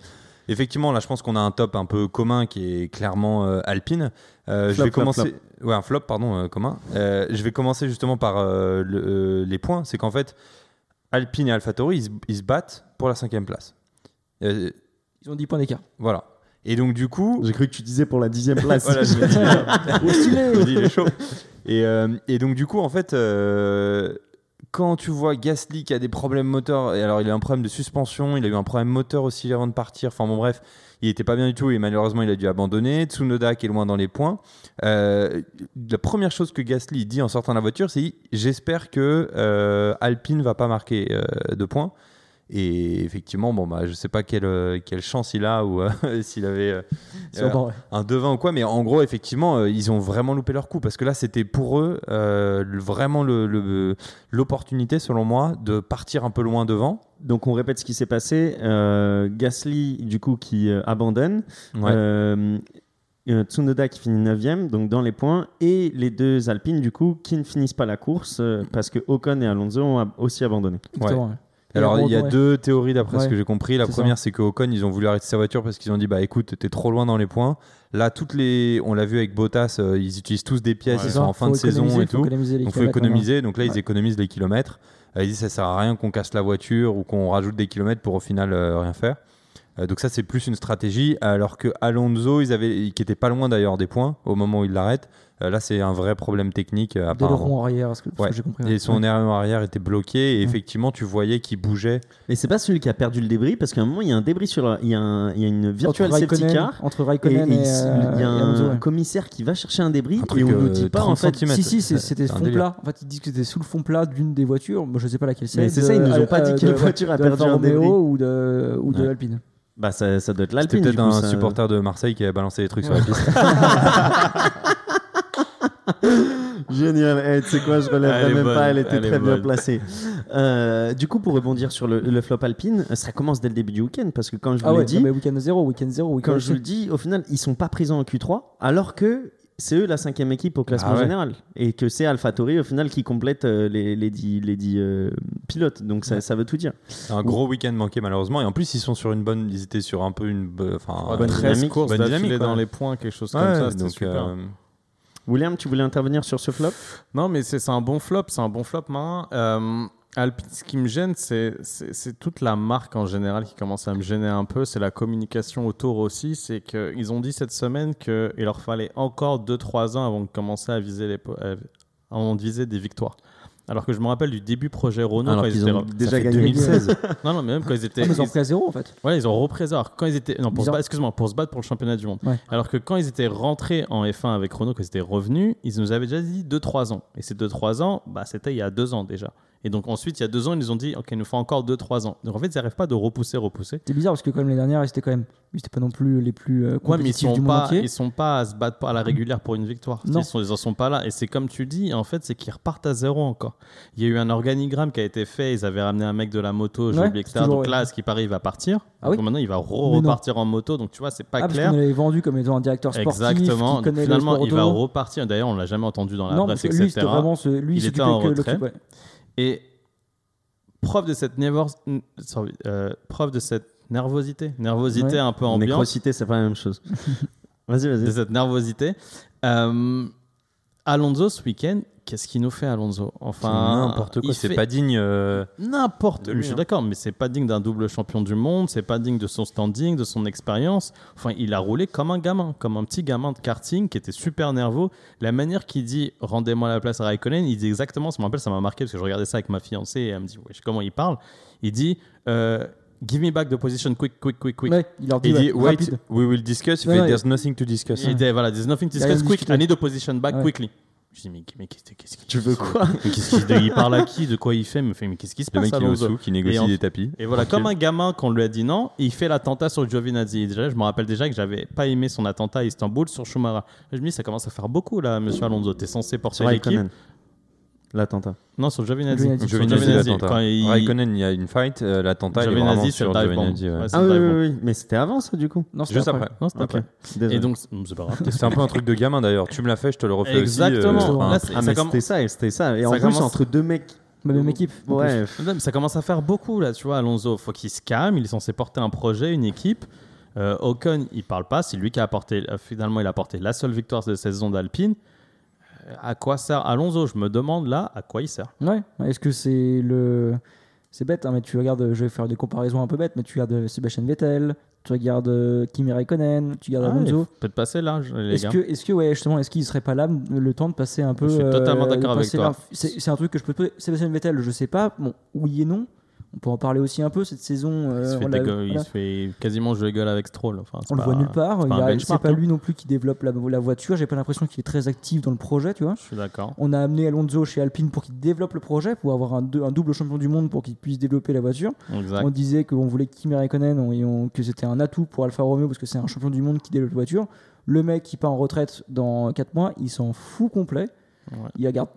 effectivement, là, je pense qu'on a un top un peu commun qui est clairement euh, Alpine. Euh, je vais flop, commencer. Ouais, un flop, pardon, euh, commun. Euh, je vais commencer justement par euh, le- euh, les points. C'est qu'en fait, Alpine et AlphaTauri, ils, se- ils se battent pour la cinquième place. Euh, Ils ont 10 points d'écart. voilà. Et donc, du coup, J'ai cru que tu disais pour la dixième place. Voilà, je me dis, Oh, stylé je me dis, il est chaud. Et, euh, et donc, du coup, en fait, euh, quand tu vois Gasly qui a des problèmes moteurs, et alors il a un problème de suspension, il a eu un problème moteur aussi avant de partir, enfin bon, bref, il était pas bien du tout et malheureusement il a dû abandonner. Tsunoda qui est loin dans les points. Euh, la première chose que Gasly dit en sortant la voiture, c'est J'espère que euh, Alpine va pas marquer euh, de points. Et effectivement, bon, bah, je sais pas quelle, euh, quelle chance il a ou euh, s'il avait. euh, ouais. un devin ou quoi, mais en gros, effectivement, euh, ils ont vraiment loupé leur coup parce que là, c'était pour eux euh, vraiment le- le- l'opportunité, selon moi, de partir un peu loin devant. Donc on répète ce qui s'est passé. Euh, Gasly, du coup, qui euh, abandonne. Ouais. Tsunoda qui finit 9 donc dans les points. Et les deux Alpines, du coup, qui ne finissent pas la course euh, parce que Ocon et Alonso ont aussi abandonné. Ouais. Alors, il y a ouais. deux théories d'après ce que j'ai compris. La première, c'est que Ocon, ils ont voulu arrêter sa voiture parce qu'ils ont dit bah écoute, t'es trop loin dans les points. Là, toutes les, on l'a vu avec Bottas, euh, ils utilisent tous des pièces, Ouais. ils sont en fin faut de saison et faut tout. économiser les Donc, faut kilomètres économiser. Donc là, ils économisent les kilomètres. Euh, ils disent ça sert à rien qu'on casse la voiture ou qu'on rajoute des kilomètres pour au final euh, rien faire. Euh, donc ça, c'est plus une stratégie. Alors que Alonso, ils avaient, qui était pas loin d'ailleurs des points au moment où il l'arrête. Euh, là, c'est un vrai problème technique. euh, Dès le rond arrière, ce que, Ouais. que j'ai compris. Et ouais. son air arrière était bloqué et Ouais. effectivement, tu voyais qu'il bougeait. Mais c'est pas celui qui a perdu le débris parce qu'à un moment, il y a un débris sur. Il y a, un- il y a une virtual Entre safety Raikkonen- car. Entre Et, Raikkonen et et, il, euh, il y a et Alonso, un ouais. commissaire qui va chercher un débris Un et truc, on nous euh, dit pas 30 en fait. centimètres. Si, si, c'était fond délire. plat. En fait, ils disent que c'était sous le fond plat d'une des voitures. Moi, je sais pas laquelle c'est. Mais c'est ça, ils nous ont pas dit quelle voiture a perdu un débris. Ou de, ou de Ouais. Alpine. Bah, ça, ça doit être C'était l'Alpine. peut-être du coup, un ça- supporter de Marseille qui a balancé des trucs sur la piste. Génial. Eh, tu sais quoi, je relèverai même bonne, pas, elle était elle très bien placée. Euh, du coup, pour rebondir sur le, le flop alpine, ça commence dès le début du week-end parce que quand je vous Ah l'ai ouais, dit, week-end 0, week-end 0, week-end quand je vous le dis, au final, ils sont pas présents en Q3 alors que c'est eux la cinquième équipe au classement Ah ouais. général et que c'est AlphaTauri au final qui complète euh, les, les dix, les dix, euh, pilotes. Donc ça, ça veut tout dire. C'est un gros week-end manqué malheureusement. Et en plus, ils sont sur une bonne. Ils étaient sur un peu une. Enfin, Ouais, bonne 13 dynamique, courses bonne d'affilée dynamique, dans les points, quelque chose Ouais, comme ça. C'était donc, super. euh, William, tu voulais intervenir sur ce flop? Non, mais c'est un bon flop, c'est un bon flop, marin. Euh, Alpine, ce qui me gêne, c'est toute la marque en général qui commence à me gêner un peu. C'est la communication autour aussi. C'est qu'ils ont dit cette semaine qu'il leur fallait encore 2-3 ans avant de commencer à viser, les, avant de viser des victoires. Alors que je me rappelle du début projet Renault Alors quand ils étaient ont re- déjà gagné 2016. Non, non, mais même quand ils étaient. Ah, mais ils ont ils- pris à 0 en fait. Ouais, ils ont repris alors quand ils étaient non pour se battre, excuse-moi pour se battre pour le championnat du monde. Ouais. Alors que quand ils étaient rentrés en F1 avec Renault, quand ils étaient revenus, ils nous avaient déjà dit 2-3 ans. Et ces 2-3 ans, bah c'était il y a 2 ans déjà. Et donc ensuite il y a 2 ans ils nous ont dit ok il nous faut encore 2-3 ans. Donc en fait ils n'arrivent pas de repousser repousser. C'est bizarre parce que quand même les dernières, ils étaient quand même, ils étaient pas non plus les plus euh, Ouais, mais ils compétitifs du sont monde pas entier. ils sont pas à se battre à la régulière pour une victoire. Non. Ils sont ils en sont pas là et c'est comme tu dis en fait c'est qu'ils repartent à zéro encore. Il y a eu un organigramme qui a été fait, ils avaient ramené un mec de la moto, j'ai Ouais, oublié, etc. Donc ouais. là, ce qui paraît, il va partir. Ah oui Donc maintenant, il va repartir en moto. Donc tu vois, c'est pas ah, parce clair. qu'on l'avait vendu comme étant un directeur sportif Exactement. Donc, finalement, le il va repartir. D'ailleurs, on l'a jamais entendu dans la Non, presse, parce que lui, etc. c'était vraiment ce, lui, Il était en retrait. Et preuve de cette nervos- n- sorry, euh, preuve de cette nervosité, nervosité Ouais. un peu ambiante, Nécrosité, c'est pas la même chose. vas-y, de vas-y. cette nervosité. euh, Alonso ce week-end qu'est-ce qu'il nous fait, Alonso? Enfin, n'importe quoi, il c'est fait pas digne. euh, N'importe. Je suis hein. d'accord, mais c'est pas digne d'un double champion du monde, c'est pas digne de son standing, de son expérience. Enfin, il a roulé comme un gamin, comme un petit gamin de karting qui était super nerveux. La manière qu'il dit rendez-moi la place à Raikkonen, il dit exactement, ça me rappelle, ça m'a marqué parce que je regardais ça avec ma fiancée et elle me dit wesh, comment il parle? Il dit euh, Give me back the position quick, quick, quick, quick. Ouais, il leur dit, Il dit ouais, Wait, rapide. we will discuss. Il Ouais, fait ouais. There's nothing to discuss. Il dit voilà, there's nothing to discuss à quick, discuter. I need a position back Ouais. quickly. Je dis mais, mais qu'est-ce qu'est-ce qu'il Tu veux quoi mais qu'est-ce qu'il il parle à qui De quoi il fait Mais, mais qu'est-ce qui se Le passe mec, il est au sous, qui négocie Et des tapis. Et voilà, Tranquille. comme un gamin qu'on lui a dit non, il fait l'attentat sur Giovinazzi. Déjà, je me rappelle déjà que j'avais pas aimé son attentat à Istanbul sur Schumacher. Je me dis, ça commence à faire beaucoup là, monsieur Alonso. T'es censé porter l'équipe. L'attentat. Non, sur Giovinazzi. Giovinazzi. Sur Giovinazzi, Giovinazzi, l'attentat. il- Raikkonen, il y a une fight. euh, L'attentat, il est vraiment c'est sur le. Giovinazzi. ouais. Ouais, Ah oui, oui, oui. Mais c'était avant ça, du coup? Non, c'était Juste après. Non, c'était Ok. après. Désolé. Et donc, c'est pas grave. C'est un peu un truc de gamin d'ailleurs. Tu me l'as fait, je te le refais Exactement. aussi. euh, c'est- Ah, mais c'était ça, et c'était ça. Et en Ça plus, commence- entre deux mecs. Ma même équipe. en Ouais. Ça commence à faire beaucoup là, tu vois. Alonso, faut qu'il se calme. Il est censé porter un projet, une équipe. Euh, Ocon, il parle pas. C'est lui qui a apporté. euh, finalement, il a apporté la seule victoire de cette saison d'Alpine. Euh, À quoi sert Alonso? Je me demande là, à quoi il sert. Ouais. Est-ce que c'est le. C'est bête, hein, mais tu regardes, je vais faire des comparaisons un peu bêtes, mais tu regardes euh, Sébastien Vettel, tu regardes euh, Kimi Raikkonen, tu regardes Ah, Alonso. Peut-être passer là, les Est-ce gars. que, est-ce que, ouais, justement, est-ce qu'il serait pas là le temps de passer un peu. euh, Je suis totalement de d'accord avec toi. C'est c'est un truc que je peux. te- Sébastien Vettel, je sais pas. Bon, oui et non. On peut en parler aussi un peu cette saison. il, euh, se fait il se fait quasiment jouer gueule avec Stroll. Enfin, On le voit nulle part. c'est pas pas hein. lui non plus qui développe la, la voiture. J'ai pas l'impression qu'il est très actif dans le projet, tu vois. Je suis d'accord. On a amené Alonso chez Alpine pour qu'il développe le projet, pour avoir un, deux- un double champion du monde pour qu'il puisse développer la voiture. Exact. On disait qu'on voulait Kimi Raikkonen, on- et on- que c'était un atout pour Alfa Romeo parce que c'est un champion du monde qui développe la voiture. Le mec qui part en retraite dans 4 mois, il s'en fout complet. Ouais. Il regarde,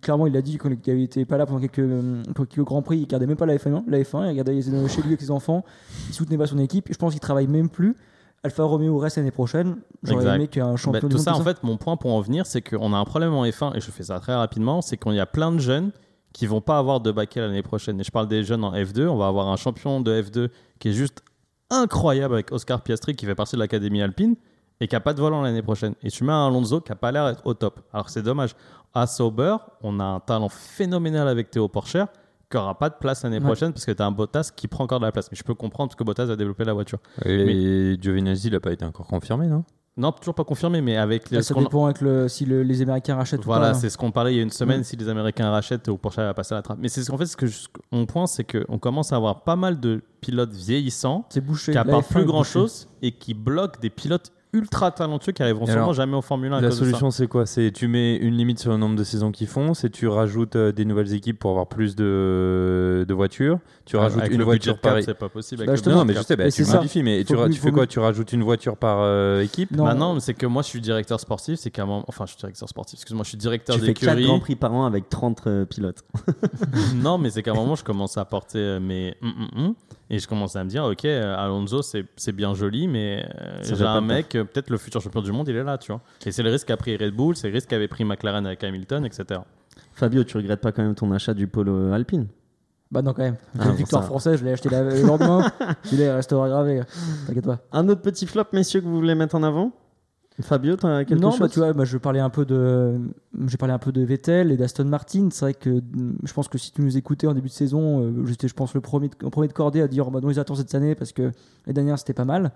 clairement, il a dit qu'il n'était pas là pendant quelques, euh, pour quelques grands prix. Il regardait même pas la F1, la F1 il regardait chez lui avec ses enfants. Il soutenait pas son équipe. Je pense qu'il travaille même plus. Alfa Romeo reste l'année prochaine. J'aurais aimé qu'un champion Bah, tout ça, en fait, mon point pour en venir, c'est qu'on a un problème en F1, et je fais ça très rapidement, c'est qu'il y a plein de jeunes qui vont pas avoir de baquet l'année prochaine. Et je parle des jeunes en F2, on va avoir un champion de F2 qui est juste incroyable avec Oscar Piastri qui fait partie de l'Académie Alpine et qui a pas de volant l'année prochaine. Et tu mets un Alonso qui a pas l'air d'être au top. Alors c'est dommage. À Sauber, on a un talent phénoménal avec Théo Porcher qui aura pas de place l'année Ouais. prochaine parce que tu as un Bottas qui prend encore de la place. Mais je peux comprendre parce que Bottas a développé la voiture. Et Giovinazzi, il n'a pas été encore confirmé, non? Non, toujours pas confirmé, mais avec ce ça qu'on- dépend avec le, si le- les Américains rachètent ou Voilà, pas. c'est ce qu'on parlait il y a une semaine. Ouais. Si les Américains rachètent, au Porsche va passer à la trappe. Mais c'est ce qu'en fait, ce que je- mon point, c'est qu'on commence à avoir pas mal de pilotes vieillissants C'est bouché. qui La apportent F1 plus grand chose et qui bloquent des pilotes ultra talentueux qui arriveront sûrement jamais au Formule 1 à La cause solution, c'est quoi? C'est tu mets une limite sur le nombre de saisons qu'ils font, c'est tu rajoutes euh, des nouvelles équipes pour avoir plus de, de voitures, tu rajoutes une le voiture par c'est pas possible. Bah, avec le justement, Non, mais je sais, bah, Mais tu modifies, mais tu, fais quoi? plus- Tu rajoutes une voiture par euh, équipe? Non. Bah non, mais c'est que moi je suis directeur sportif, c'est qu'à un moment, enfin je suis directeur sportif, excuse-moi, je suis directeur Tu fais 4 d'écurie. grands prix par an avec 30 euh, pilotes. non, mais c'est qu'à un moment, je commence à porter mes hum, hum, hum, et je commence à me dire, ok, euh, Alonso, c'est c'est bien joli, mais euh, j'ai un mec, euh, peut-être le futur champion du monde, il est là, tu vois. Et c'est le risque qu'a pris Red Bull, c'est le risque qu'avait pris McLaren avec Hamilton, etc. Fabio, tu regrettes pas quand même ton achat du polo Alpine? Bah non, quand même. Ah, Une victoire ça. française, je l'ai acheté la- le lendemain. Il restera gravé. T'inquiète pas. Un autre petit flop, messieurs, que vous voulez mettre en avant? Fabio, t'as quelque non, chose bah, tu vois, bah, je parlais un peu de, j'ai parlé un peu de Vettel et d'Aston Martin. C'est vrai que mm, je pense que si tu nous écoutais en début de saison, euh, j'étais, je pense, le premier, de, le premier de cordée à dire, oh, bah, non, ils attendent cette année parce que les dernières c'était pas mal.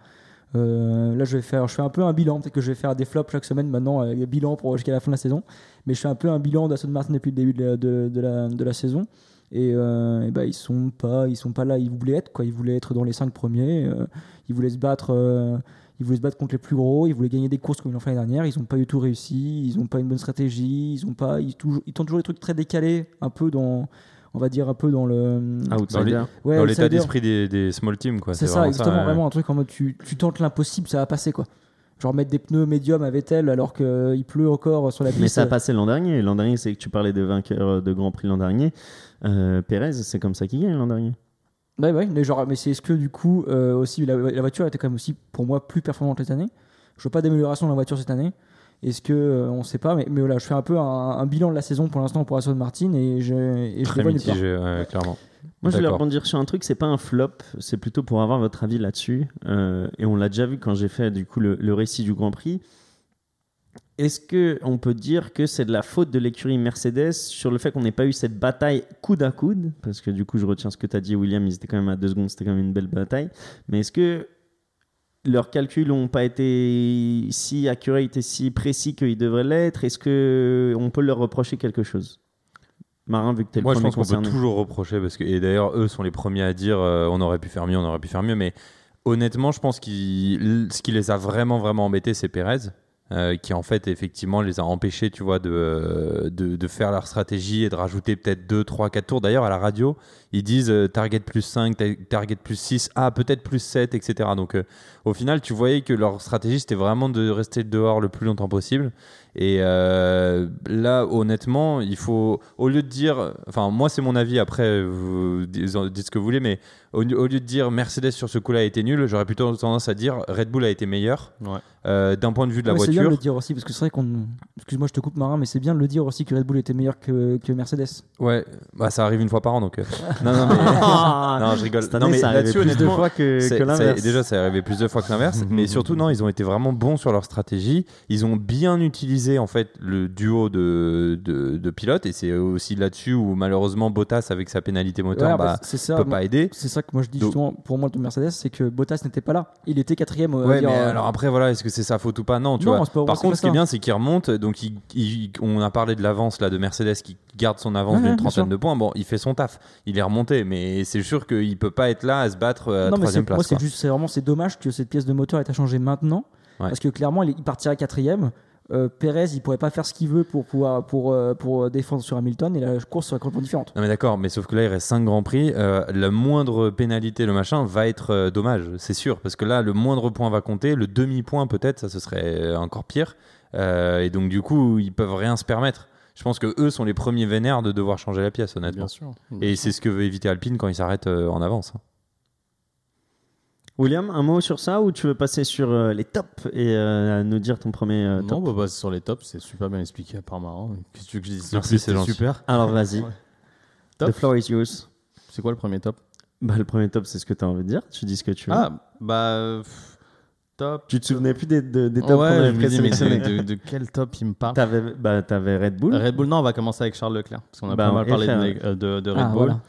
Euh, là, je vais faire, je fais un peu un bilan. Peut-être que je vais faire des flops chaque semaine maintenant, euh, bilan pour jusqu'à la fin de la saison. Mais je fais un peu un bilan d'Aston Martin depuis le début de la, de, de la, de la saison. Et, euh, et bah, ils sont pas, ils sont pas là. Ils voulaient être quoi. Ils voulaient être dans les cinq premiers. ils voulaient se battre. Euh, ils voulaient se battre contre les plus gros, ils voulaient gagner des courses comme ils l'ont fait l'année dernière, ils n'ont pas du tout réussi, ils n'ont pas une bonne stratégie, ils ont pas, ils, toujours, ils tentent toujours des trucs très décalés, un peu dans, on va dire un peu dans le, Dans l'état d'esprit des, des small teams, quoi. C'est ça, vraiment exactement, ouais. vraiment un truc en mode tu, tu tentes l'impossible, ça va passer quoi. Genre mettre des pneus médiums à Vettel alors qu'il pleut encore sur la piste. Mais ça a passé l'an dernier. L'an dernier, c'est que tu parlais de vainqueur de Grand Prix l'an dernier. Euh, Pérez, c'est comme ça qu'il gagne l'an dernier. Ouais, ouais, mais genre, mais c'est est-ce que du coup euh, aussi la, la voiture était quand même aussi pour moi plus performante cette année. Je veux pas d'amélioration dans la voiture cette année. Est-ce que euh, on sait pas, mais, mais voilà, je fais un peu un, un bilan de la saison pour l'instant pour Aston Martin et je, et je Très mitigé, ouais, clairement. Moi, je voulais rebondir sur un truc, c'est pas un flop, c'est plutôt pour avoir votre avis là-dessus. Euh, et on l'a déjà vu quand j'ai fait du coup le, le récit du Grand Prix. Est-ce que on peut dire que c'est de la faute de l'écurie Mercedes sur le fait qu'on n'ait pas eu cette bataille coude à coude? Parce que du coup, je retiens ce que tu as dit, William, ils étaient quand même à deux secondes, c'était quand même une belle bataille. Mais est-ce que leurs calculs n'ont pas été si accurate et si précis qu'ils devraient l'être? Est-ce que on peut leur reprocher quelque chose? Marin, vu que es le Moi, je pense qu'on peut toujours reprocher parce que et d'ailleurs eux sont les premiers à dire euh, on aurait pu faire mieux, on aurait pu faire mieux. Mais honnêtement, je pense que ce qui les a vraiment vraiment embêtés, c'est Pérez. Euh, qui en fait effectivement les a empêchés tu vois de, euh, de, faire leur stratégie et de rajouter peut-être 2, 3, 4 tours. D'ailleurs à la radio ils disent euh, target plus 5 ta- target plus 6 ah peut-être plus 7 etc donc au final tu voyais que leur stratégie c'était vraiment de rester dehors le plus longtemps possible et euh, là, honnêtement, il faut, au lieu de dire, enfin, moi, c'est mon avis, après, vous dites ce que vous voulez, mais au, au lieu de dire Mercedes sur ce coup-là a été nul, j'aurais plutôt tendance à dire Red Bull a été meilleur Ouais. euh, d'un point de vue de la Ouais, c'est bien de voiture. le dire aussi, parce que c'est vrai qu'on. Excuse-moi, je te coupe, Marin, mais c'est bien de le dire aussi que Red Bull était meilleur que, que Mercedes. Ouais, bah, ça arrive une fois par an, donc. euh, non, non, mais. non, je rigole. Année, non, mais ça arrivait plus de fois que, l'inverse. déjà, ça est arrivé plus de fois que l'inverse. mais surtout, non, ils ont été vraiment bons sur leur stratégie. Ils ont bien utilisé en fait le duo de, de, de pilotes. Et c'est aussi là-dessus où malheureusement Bottas, avec sa pénalité moteur, Ouais, bah, bah, ça. peut moi- pas aider. C'est ça que moi je dis Donc- justement pour moi de Mercedes, c'est que Bottas n'était pas là. Il était quatrième. Ouais, mais euh, alors après, voilà, est-ce que c'est sa faute ou pas? Non, tu Non, vois. pas- Par contre, ce qui est bien, c'est qu'il remonte. Donc, il- il- on a parlé de l'avance là de Mercedes qui garde son avance Ouais, d'une trentaine de points. Bon, il fait son taf. Il est remonté, mais c'est sûr qu'il peut pas être là à se battre euh, à non, troisième moi place. c'est juste, c'est vraiment c'est dommage que cette pièce de moteur ait été changée maintenant, Ouais. parce que clairement il, il partira quatrième. Euh, Perez, il pourrait pas faire ce qu'il veut pour pouvoir pour euh, pour défendre sur Hamilton et la course serait complètement différente. Non mais d'accord, mais sauf que là il reste 5 grands prix, euh, la moindre pénalité, le machin, va être euh, dommage, c'est sûr, parce que là le moindre point va compter, le demi-point peut-être, ça ce serait encore pire, Euh, et donc du coup ils peuvent rien se permettre. Je pense que eux sont les premiers vénères de devoir changer la pièce honnêtement. Bien sûr. Et c'est ce que veut éviter Alpine quand ils s'arrêtent euh, en avance. Hein. William, un mot sur ça ou tu veux passer sur euh, les tops et euh, nous dire ton premier euh, Non, top? bah, bah, sur les tops, c'est super bien expliqué par Marin. Qu'est-ce que tu veux que je dise Merci, c'est super. Alors vas-y. Ouais. The floor is yours. C'est quoi le premier top? Bah, le premier top, c'est ce que tu as envie de dire. Tu dis ce que tu veux. Ah, bah. pff, top. Tu te souvenais plus des, de- des tops Ouais, qu'on je avait me dis, mais présélectionnés? de, de- quel top il me parle? T'avais bah, t'avais Red Bull. Red Bull, non, on va commencer avec Charles Leclerc. Parce qu'on a Bah, pas mal parlé de, de Red Ah, Bull. voilà.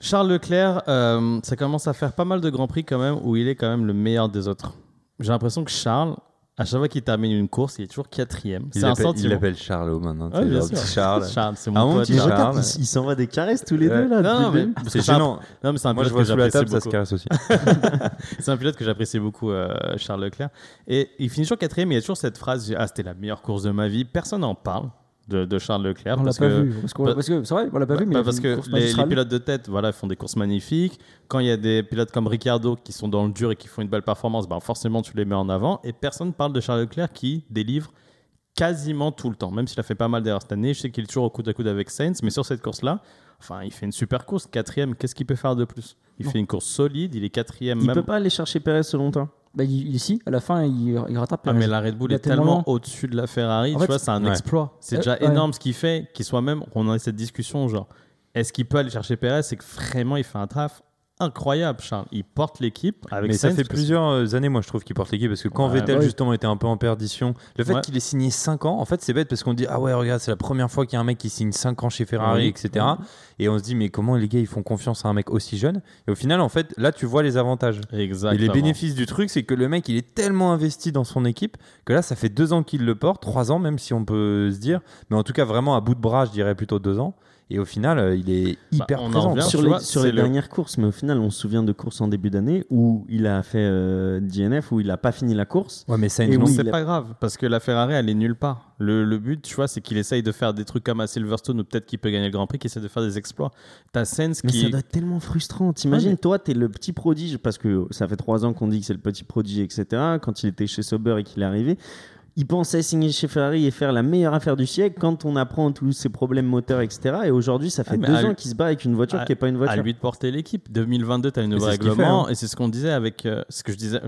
Charles Leclerc, euh, ça commence à faire pas mal de grands prix quand même où il est quand même le meilleur des autres. J'ai l'impression que Charles, à chaque fois qu'il termine une course, il est toujours quatrième. Il C'est un l'appelle- il sentiment. l'appelle Charles maintenant. Ouais, bien sûr. Charles. Charles, c'est Ah, mon mon pote. petit Mais Charles. regarde, ils ils s'envoient des caresses tous les Ouais. deux là. Non, mais C'est que c'est un- gênant. Non, mais c'est un Moi je pilote vois que sous la j'apprécie table, ça se beaucoup. caresse aussi. C'est un pilote que j'apprécie beaucoup, euh, Charles Leclerc. Et il finit toujours quatrième. Il y a toujours cette phrase Ah, c'était la meilleure course de ma vie. Personne n'en parle de, de Charles Leclerc. On l'a parce pas que, vu. Parce que, parce que c'est vrai, on l'a pas Bah, vu, mais bah, parce que les, pilotes de tête voilà, font des courses magnifiques. Quand il y a des pilotes comme Ricardo qui sont dans le dur et qui font une belle performance, bah, forcément tu les mets en avant. Et personne ne parle de Charles Leclerc qui délivre quasiment tout le temps, même s'il a fait pas mal d'erreurs cette année. Je sais qu'il est toujours au coude à coude avec Sainz, mais sur cette course-là, enfin, il fait une super course, quatrième. Qu'est-ce qu'il peut faire de plus? Il Non. fait une course solide, il est quatrième. Il même... peut pas aller chercher Perez selon toi Bah, il, ici, à la fin, il, il rattrape. Ah, mais la Red Bull est tellement tellement- au-dessus de la Ferrari, En tu fait, vois, c'est un ouais. exploit. C'est Euh, déjà ouais. énorme ce qu'il fait, qu'il soit même, on a cette discussion, genre, est-ce qu'il peut aller chercher Perez? C'est que vraiment, il fait un taf incroyable, Charles. Il porte l'équipe avec Mais ça fait plusieurs euh, années, moi, je trouve, qu'il porte l'équipe. Parce que quand Ouais, Vettel, bah oui. justement, était un peu en perdition, le fait Ouais. qu'il ait signé 5 ans, en fait, c'est bête parce qu'on dit Ah ouais, regarde, c'est la première fois qu'il y a un mec qui signe 5 ans chez Ferrari, Oui. etc. Et on se dit Mais comment les gars, ils font confiance à un mec aussi jeune? Et au final, en fait, là, tu vois les avantages. Exactement. Et les bénéfices du truc, c'est que le mec, il est tellement investi dans son équipe que là, ça fait deux ans qu'il le porte, trois ans même si on peut se dire, mais en tout cas vraiment à bout de bras, je dirais plutôt deux ans. Et au final, euh, il est hyper Bah, on en présent. sur les, vois, sur c'est les le- dernières courses, mais au final, on se souvient de courses en début d'année où il a fait euh, DNF, où il a pas fini la course. Ouais, mais ça, Et non. c'est a- pas grave, parce que la Ferrari, elle est nulle part. Le, le but, tu vois, c'est qu'il essaye de faire des trucs comme à Silverstone ou peut-être qu'il peut gagner le Grand Prix, qu'il essaie de faire des exploits. T'as Sainz Mais qui. ça doit être tellement frustrant. T'imagines, Ouais, mais- toi, t'es le petit prodige, parce que ça fait trois ans qu'on dit que c'est le petit prodige, etc. Quand il était chez Sauber et qu'il est arrivé, il pensait signer chez Ferrari et faire la meilleure affaire du siècle quand on apprend tous ces problèmes moteurs, etc. Et aujourd'hui, ça fait Ah, deux à ans lui- qu'il se bat avec une voiture à- qui n'est pas une à voiture. lui de porter l'équipe. 2022, tu as le nouveau ce règlement. fait, hein. Et c'est ce qu'on disait avec. euh, ce que je disais,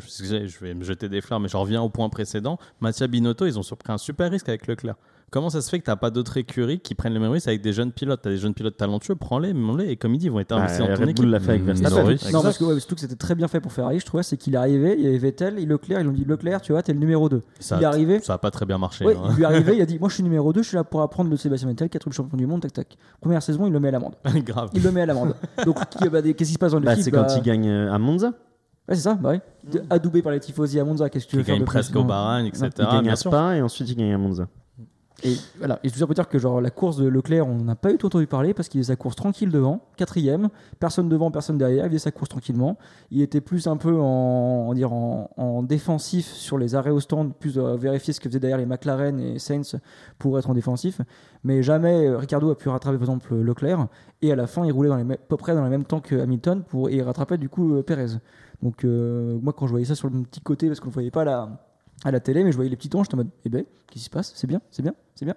je vais me jeter des fleurs, mais je reviens au point précédent. Mattia Binotto, ils ont surpris un super risque avec Leclerc. Comment ça se fait que t'as pas d'autres écuries qui prennent les mêmes risques avec des jeunes pilotes? T'as des jeunes pilotes talentueux, prends-les, mets-les. Et comme il dit, ils vont être investis Bah, dans ton Red équipe. Bull l'a fait avec Mmh, Verstappen. Non, parce que ouais, surtout que c'était très bien fait pour Ferrari, je trouvais, c'est qu'il est arrivé, il y avait Vettel, et Leclerc, ils ont dit Leclerc, tu vois, t'es le numéro 2. Ça, il est arrivé, Ça a pas très bien marché. ouais, hein. il lui est arrivé, il a dit Moi je suis numéro 2, je suis là pour apprendre le Sébastien Vettel, quatrième champion du monde, tac tac. Première saison, il le met à l'amende. Grave. Il le met à l'amende. Donc, qui- bah, qu'est-ce qui se passe dans Bah, l'équipe c'est quand il gagne euh, à Monza. Ouais, c'est ça, bah ouais. De- Adoubé par les tifosi à Monza, qu'est-ce que tu veux faire gagne de presque au etc. il gagne à. Spa et ensuite il gagne à Monza. Et voilà, et tout ça pour dire que genre la course de Leclerc, on n'a pas eu tout entendu parler parce qu'il faisait sa course tranquille devant, quatrième, personne devant, personne derrière, il faisait sa course tranquillement. Il était plus un peu en, dire en, en défensif sur les arrêts au stand, plus vérifier ce que faisaient derrière les McLaren et Sainz pour être en défensif. Mais jamais euh, Ricardo a pu rattraper par exemple Leclerc et à la fin il roulait dans les, à peu près dans le même temps que Hamilton pour, et il rattrapait du coup euh, Perez. Donc euh, moi quand je voyais ça sur le petit côté parce qu'on ne voyait pas la à la télé, mais je voyais les petits tons, j'étais en mode, eh ben, qu'est-ce qui se passe? C'est bien, c'est bien, c'est bien.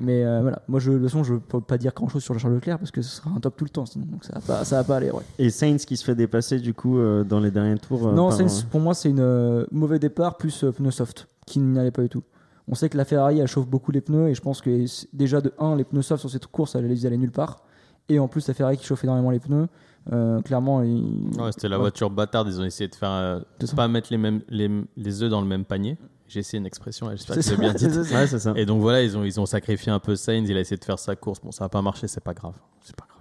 Mais euh, voilà, moi, je, de toute façon, je peux pas dire grand-chose sur Charles Leclerc parce que ce sera un top tout le temps, sinon donc ça va pas, ça va pas aller. Ouais. Et Sainz qui se fait dépasser du coup euh, dans les derniers tours. euh, non, par- Sainz, pour moi, c'est une mauvais départ plus euh, pneu soft qui n'y allait pas du tout. On sait que la Ferrari, elle chauffe beaucoup les pneus et je pense que déjà de 1, les pneus soft sur cette course, elle ils allaient nulle part. Et en plus, la Ferrari qui chauffe énormément les pneus, euh, clairement, il... Ouais, c'était la Ouais. voiture bâtarde. Ils ont essayé de faire. euh, pas mettre les, mêmes, les, les œufs dans le même panier. J'ai essayé une expression, j'espère que C'est bien dit. c'est ça. Ouais, c'est ça. Et donc voilà, ils ont, ils ont sacrifié un peu Sainz. Il a essayé de faire sa course. Bon, ça n'a pas marché, c'est pas grave. C'est pas grave.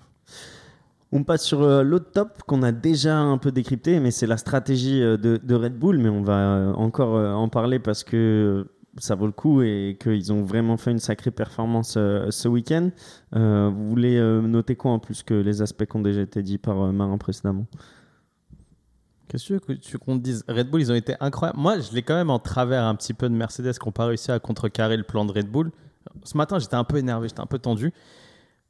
On passe sur euh, l'autre top qu'on a déjà un peu décrypté, mais c'est la stratégie euh, de, de Red Bull. Mais on va euh, encore euh, en parler parce que ça vaut le coup et qu'ils ont vraiment fait une sacrée performance euh, ce week-end. Euh, vous voulez euh, noter quoi en plus que les aspects qui ont déjà été dits par Marin précédemment? Qu'est-ce que tu veux tu qu'on te dise? Red Bull, ils ont été incroyables. Moi, je l'ai quand même en travers un petit peu de Mercedes qui n'ont pas réussi à contrecarrer le plan de Red Bull. Ce matin, j'étais un peu énervé, j'étais un peu tendu.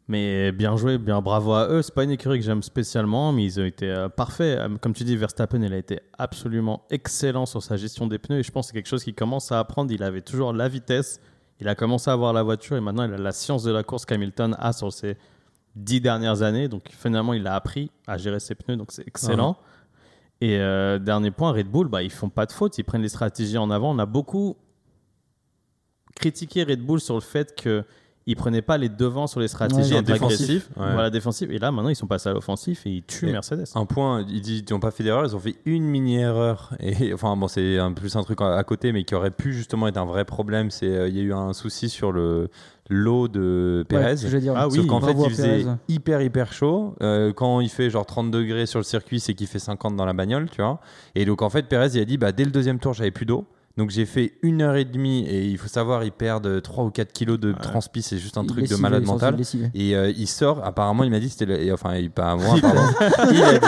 Mais bien joué, bien bravo à eux. C'est pas une écurie que j'aime spécialement, mais ils ont été euh, parfaits. Euh, Comme tu dis, Verstappen, il a été absolument excellent sur sa gestion des pneus. Et je pense que c'est quelque chose qu'il commence à apprendre. Il avait toujours la vitesse, il a commencé à avoir la voiture et maintenant il a la science de la course qu'Hamilton a sur ses dix dernières années. Donc finalement, il a appris à gérer ses pneus, donc c'est excellent. Et euh, dernier point, Red Bull, bah, ils font pas de faute, ils prennent les stratégies en avant. On a beaucoup critiqué Red Bull sur le fait que ils prenaient pas les devants sur les stratégies Ouais. Ouais. Voilà, défensif. Et là, maintenant, ils sont passés à l'offensif et ils tuent Et- Mercedes. Un point, ils n'ont pas fait d'erreur, ils ont fait une mini erreur. Et enfin bon, c'est un plus un truc à, côté, mais qui aurait pu justement être un vrai problème. C'est euh, il y a eu un souci sur le lot de Ouais, Pérez. dire. Ah oui, Sauf qu'en fait, il faisait Pérez. hyper hyper chaud. Euh, quand il fait genre 30 degrés sur le circuit, c'est qu'il fait 50 dans la bagnole, tu vois. Et donc en fait, Pérez, il a dit bah dès le deuxième tour, j'avais plus d'eau. Donc j'ai fait une heure et demie et il faut savoir, ils perdent 3 ou 4 kilos de transpi, c'est juste un truc de malade mental. Et euh, il sort, apparemment, il m'a dit, c'était le- et enfin, il, pas moi, pardon. il a dit,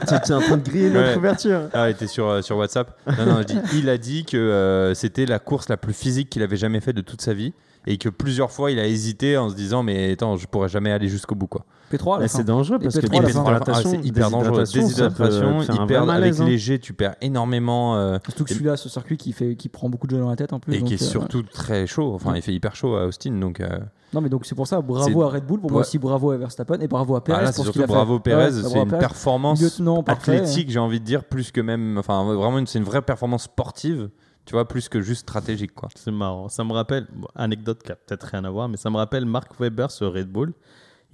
Putain, tu es en train de griller notre Ouais. couverture. ah, il était sur, euh, sur WhatsApp. Non, non, je dis, il a dit que euh, c'était la course la plus physique qu'il avait jamais fait de toute sa vie et que plusieurs fois il a hésité en se disant, mais attends, je pourrais jamais aller jusqu'au bout, quoi. P3 à la Mais fin. c'est dangereux parce que P3 à la fin. déshydratation, Ah, c'est hyper dangereux. déshydratation, hyper, avec malaise, hein. léger, tu perds énormément. euh, Surtout que celui-là, ce circuit qui, fait, qui prend beaucoup de jeux dans la tête en plus. et donc, qui est euh, surtout très chaud. Enfin, Ouais. il fait hyper chaud à Austin, donc. euh, Non, mais donc c'est pour ça, bravo à Red Bull, pour moi aussi bravo à Verstappen et bravo à Perez. ah là, c'est surtout a bravo Pérez. Ouais, c'est une Perez. performance athlétique, j'ai envie de dire, plus que même. Enfin, vraiment, c'est une vraie performance sportive, tu vois, plus que juste stratégique, quoi. C'est marrant. Ça me rappelle, bon, anecdote qui a peut-être rien à voir, mais ça me rappelle Mark Webber sur Red Bull.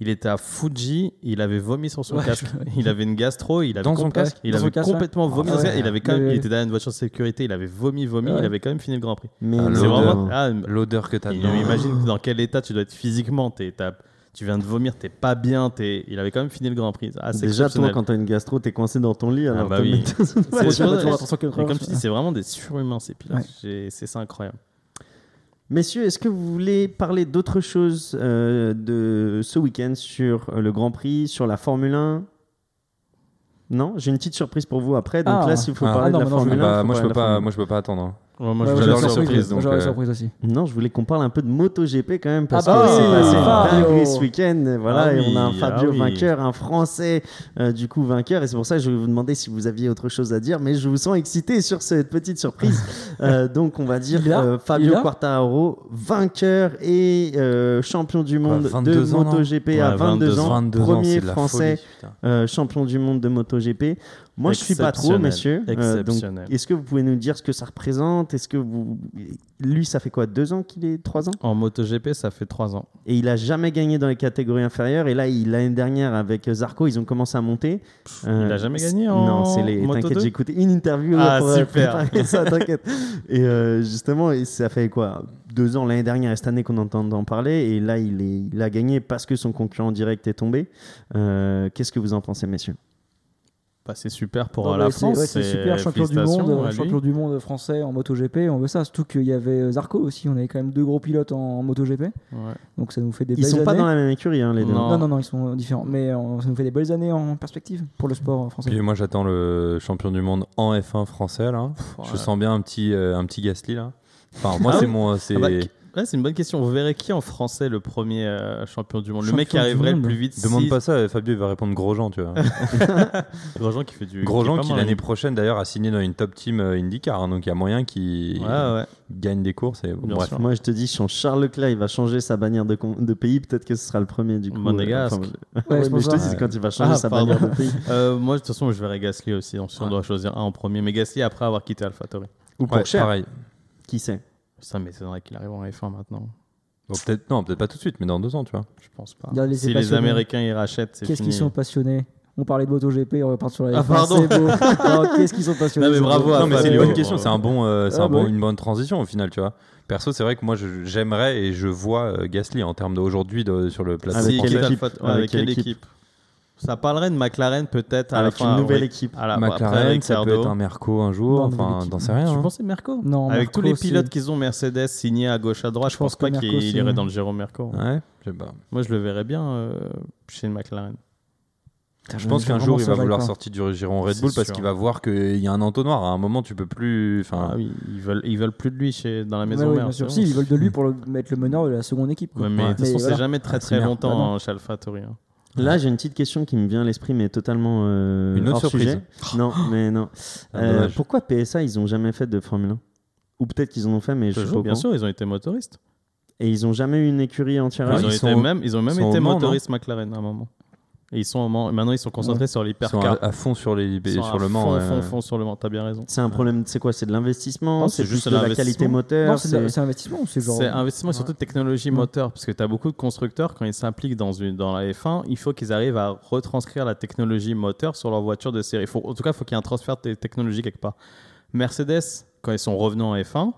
Il était à Fuji, il avait vomi sur son Ouais, casque. Il avait une gastro, il avait, Dans son compl- casque il Dans son avait casque, ouais. complètement vomi. Ah sur- ouais. Il, avait quand même, Ouais, il était dans une voiture de sécurité, il avait vomi, vomi, Ouais. il avait quand même fini le Grand Prix. Mais Ah, C'est l'odeur. vraiment. ah, L'odeur que t'as dedans. imagine dans quel état tu dois être physiquement. t'es- t'as- tu viens de vomir, t'es pas bien. t'es- il avait quand même fini le Grand Prix. Ah, Déjà, toi, quand t'as une gastro, t'es coincé dans ton lit. Alors bah oui. C'est comme tu dis, vraiment des surhumains ces pilotes. C'est ça incroyable. Messieurs, est-ce que vous voulez parler d'autre chose euh, de ce week-end sur le Grand Prix, sur la Formule 1 Non, j'ai une petite surprise pour vous après. Donc Ah. là, s'il faut Ah. parler Ah non, de la non, je Formule vais 1, Bah, faut moi, je peux pas, moi, je peux pas attendre. Ouais, moi, Ouais, j'adore les surprises, moi, la euh, aussi. 1. Non, je voulais qu'on parle un peu de MotoGP quand même parce Ah bah que c'est passé dinguerie ce week-end. Voilà, Ah et on a un Fabio ah oui. vainqueur, un Français euh, du coup vainqueur. Et c'est pour ça que je vais vous demander si vous aviez autre chose à dire. Mais je vous sens excité sur cette petite surprise. Euh, donc on va dire euh, Fabio Quartararo, vainqueur et euh, champion du monde de 22 ans, non MotoGP à Ouais, 22 ans. 22 ans, premier Français folie, euh, champion du monde de MotoGP. Moi, je suis pas trop, messieurs. Euh, donc, est-ce que vous pouvez nous dire ce que ça représente? Est-ce que vous. Lui, ça fait quoi Deux ans qu'il est Trois ans? En MotoGP, ça fait 3 ans. Et il a jamais gagné dans les catégories inférieures. Et là, l'année dernière, avec Zarco, ils ont commencé à monter. Euh, Il a jamais gagné en Non, c'est les. T'inquiète, 2? j'ai écouté une interview Ah, pour euh, super. ça, t'inquiète. Et euh, justement, ça fait quoi Deux ans l'année dernière et cette année qu'on entend en parler. Et là, il, est, il a gagné parce que son concurrent direct est tombé. Euh, Qu'est-ce que vous en pensez, messieurs? Bah, c'est super pour Non, euh, la c'est- France. ouais, c'est super champion du monde, champion du français en MotoGP. On veut ça, surtout qu'il y avait Zarco aussi. On avait quand même deux gros pilotes en, en MotoGP, Ouais. donc ça nous fait des Ils belles sont pas dans la même écurie, hein, les deux. Non. Non, non, non, ils sont différents. Mais euh, ça nous fait des belles années en perspective pour le sport français. Puis moi, j'attends le champion du monde en F1 français là. Je sens bien un petit, euh, un petit Gasly là. Enfin, moi, Ah c'est mon. Ah bah, ouais, c'est une bonne question. Vous verrez qui en français le premier euh, champion du monde? Le mec qui arriverait le plus vite. Demande si- pas ça, Fabio il va répondre Grosjean, tu vois. Grosjean qui fait du. Grosjean qui l'année prochaine d'ailleurs a signé dans une top team euh, IndyCar, hein, donc il y a moyen qu'il Ouais, ouais. gagne des courses. Et, Bien bref. sûr. Moi, je te dis, si Charles Leclerc, il va changer sa bannière de, con- de pays, peut-être que ce sera le premier du coup. Monégasque. Enfin, Ouais, ouais, c'est mais pour je te dis, quand il va changer Ah, sa pardon. bannière de pays. Euh, moi, de toute façon, je verrai Gasly aussi. Donc, si on doit choisir un en premier. Mais Gasly après avoir quitté AlphaTauri. Ou pour Ouais, cher, pareil. qui sait? Ça m'étonnerait qu'il arrive en F1 maintenant. Bon, peut-être non, peut-être pas tout de suite, mais dans deux ans, tu vois. Je pense pas. Si les. Américains ils rachètent, c'est Qu'est-ce fini. qu'ils sont passionnés? On parlait de MotoGP, on repart sur la Ah, F1, pardon. c'est beau. Non, Qu'est-ce qu'ils sont passionnés? Non, mais c'est bravo non, mais c'est une bonne question. C'est un bon, euh, c'est Ah, un bon, oui. une bonne transition au final, tu vois. Perso, c'est vrai que moi, je- j'aimerais et je vois euh, Gasly en termes d'aujourd'hui de- sur le plateau. Avec équipe? ouais, quelle équipe? Ça parlerait de McLaren peut-être Avec la fin. une nouvelle équipe. À la- après, McLaren, ça peut être un Merco un jour. Enfin, équipe. t'en sais rien. Tu hein. pensais Merco? Non, Avec tous les pilotes qu'ils ont Mercedes signés à gauche à droite, je, Je pense pense pas qu'il irait dans le Giro Merco. Ouais, je sais pas. Moi, je le verrais bien euh, chez une McLaren. Je pense qu'un jour, il va vouloir pas. sortir du giron Red Bull parce qu'il va voir qu'il y a un entonnoir. À un moment, tu peux plus. Enfin, Ah oui, ils veulent, ils veulent plus de lui chez, dans la maison ouais, mère. bien sûr. c'est Si, bon. ils veulent de lui pour le- mettre le meneur de la seconde équipe. quoi. Ouais, mais de toute façon, Mais c'est voilà. jamais très Ah, très longtemps Bah hein, chez AlphaTauri. hein. Là, j'ai une petite question qui me vient à l'esprit, mais totalement euh, Une autre hors surprise. sujet. Non, mais non. Ah, Euh, pourquoi PSA, ils ont jamais fait de Formule 1 Ou peut-être qu'ils en ont fait, mais je suis pas Toujours, au bien sûr, ils ont été motoristes. Et ils ont jamais eu une écurie entière à Ah, ils, eux ont ils été même, ils ont même ils sont été motoristes McLaren à un moment. Et ils sont au Mans. Maintenant, ils sont concentrés sur ils sont l'hypercar. à, à fond sur, les, Ils sont sur à le Mans. Fond, ouais. fond, fond sur le Mans. T'as bien raison. C'est un problème, c'est quoi C'est de l'investissement C'est juste de la qualité moteur c'est investissement ou c'est genre. C'est investissement et surtout de technologie Ouais. moteur, parce que tu as beaucoup de constructeurs, quand ils s'impliquent dans, une, dans la F1, il faut qu'ils arrivent à retranscrire la technologie moteur sur leur voiture de série. Faut- en tout cas, il faut qu'il y ait un transfert de technologie quelque part. Mercedes, quand ils sont revenus en F1,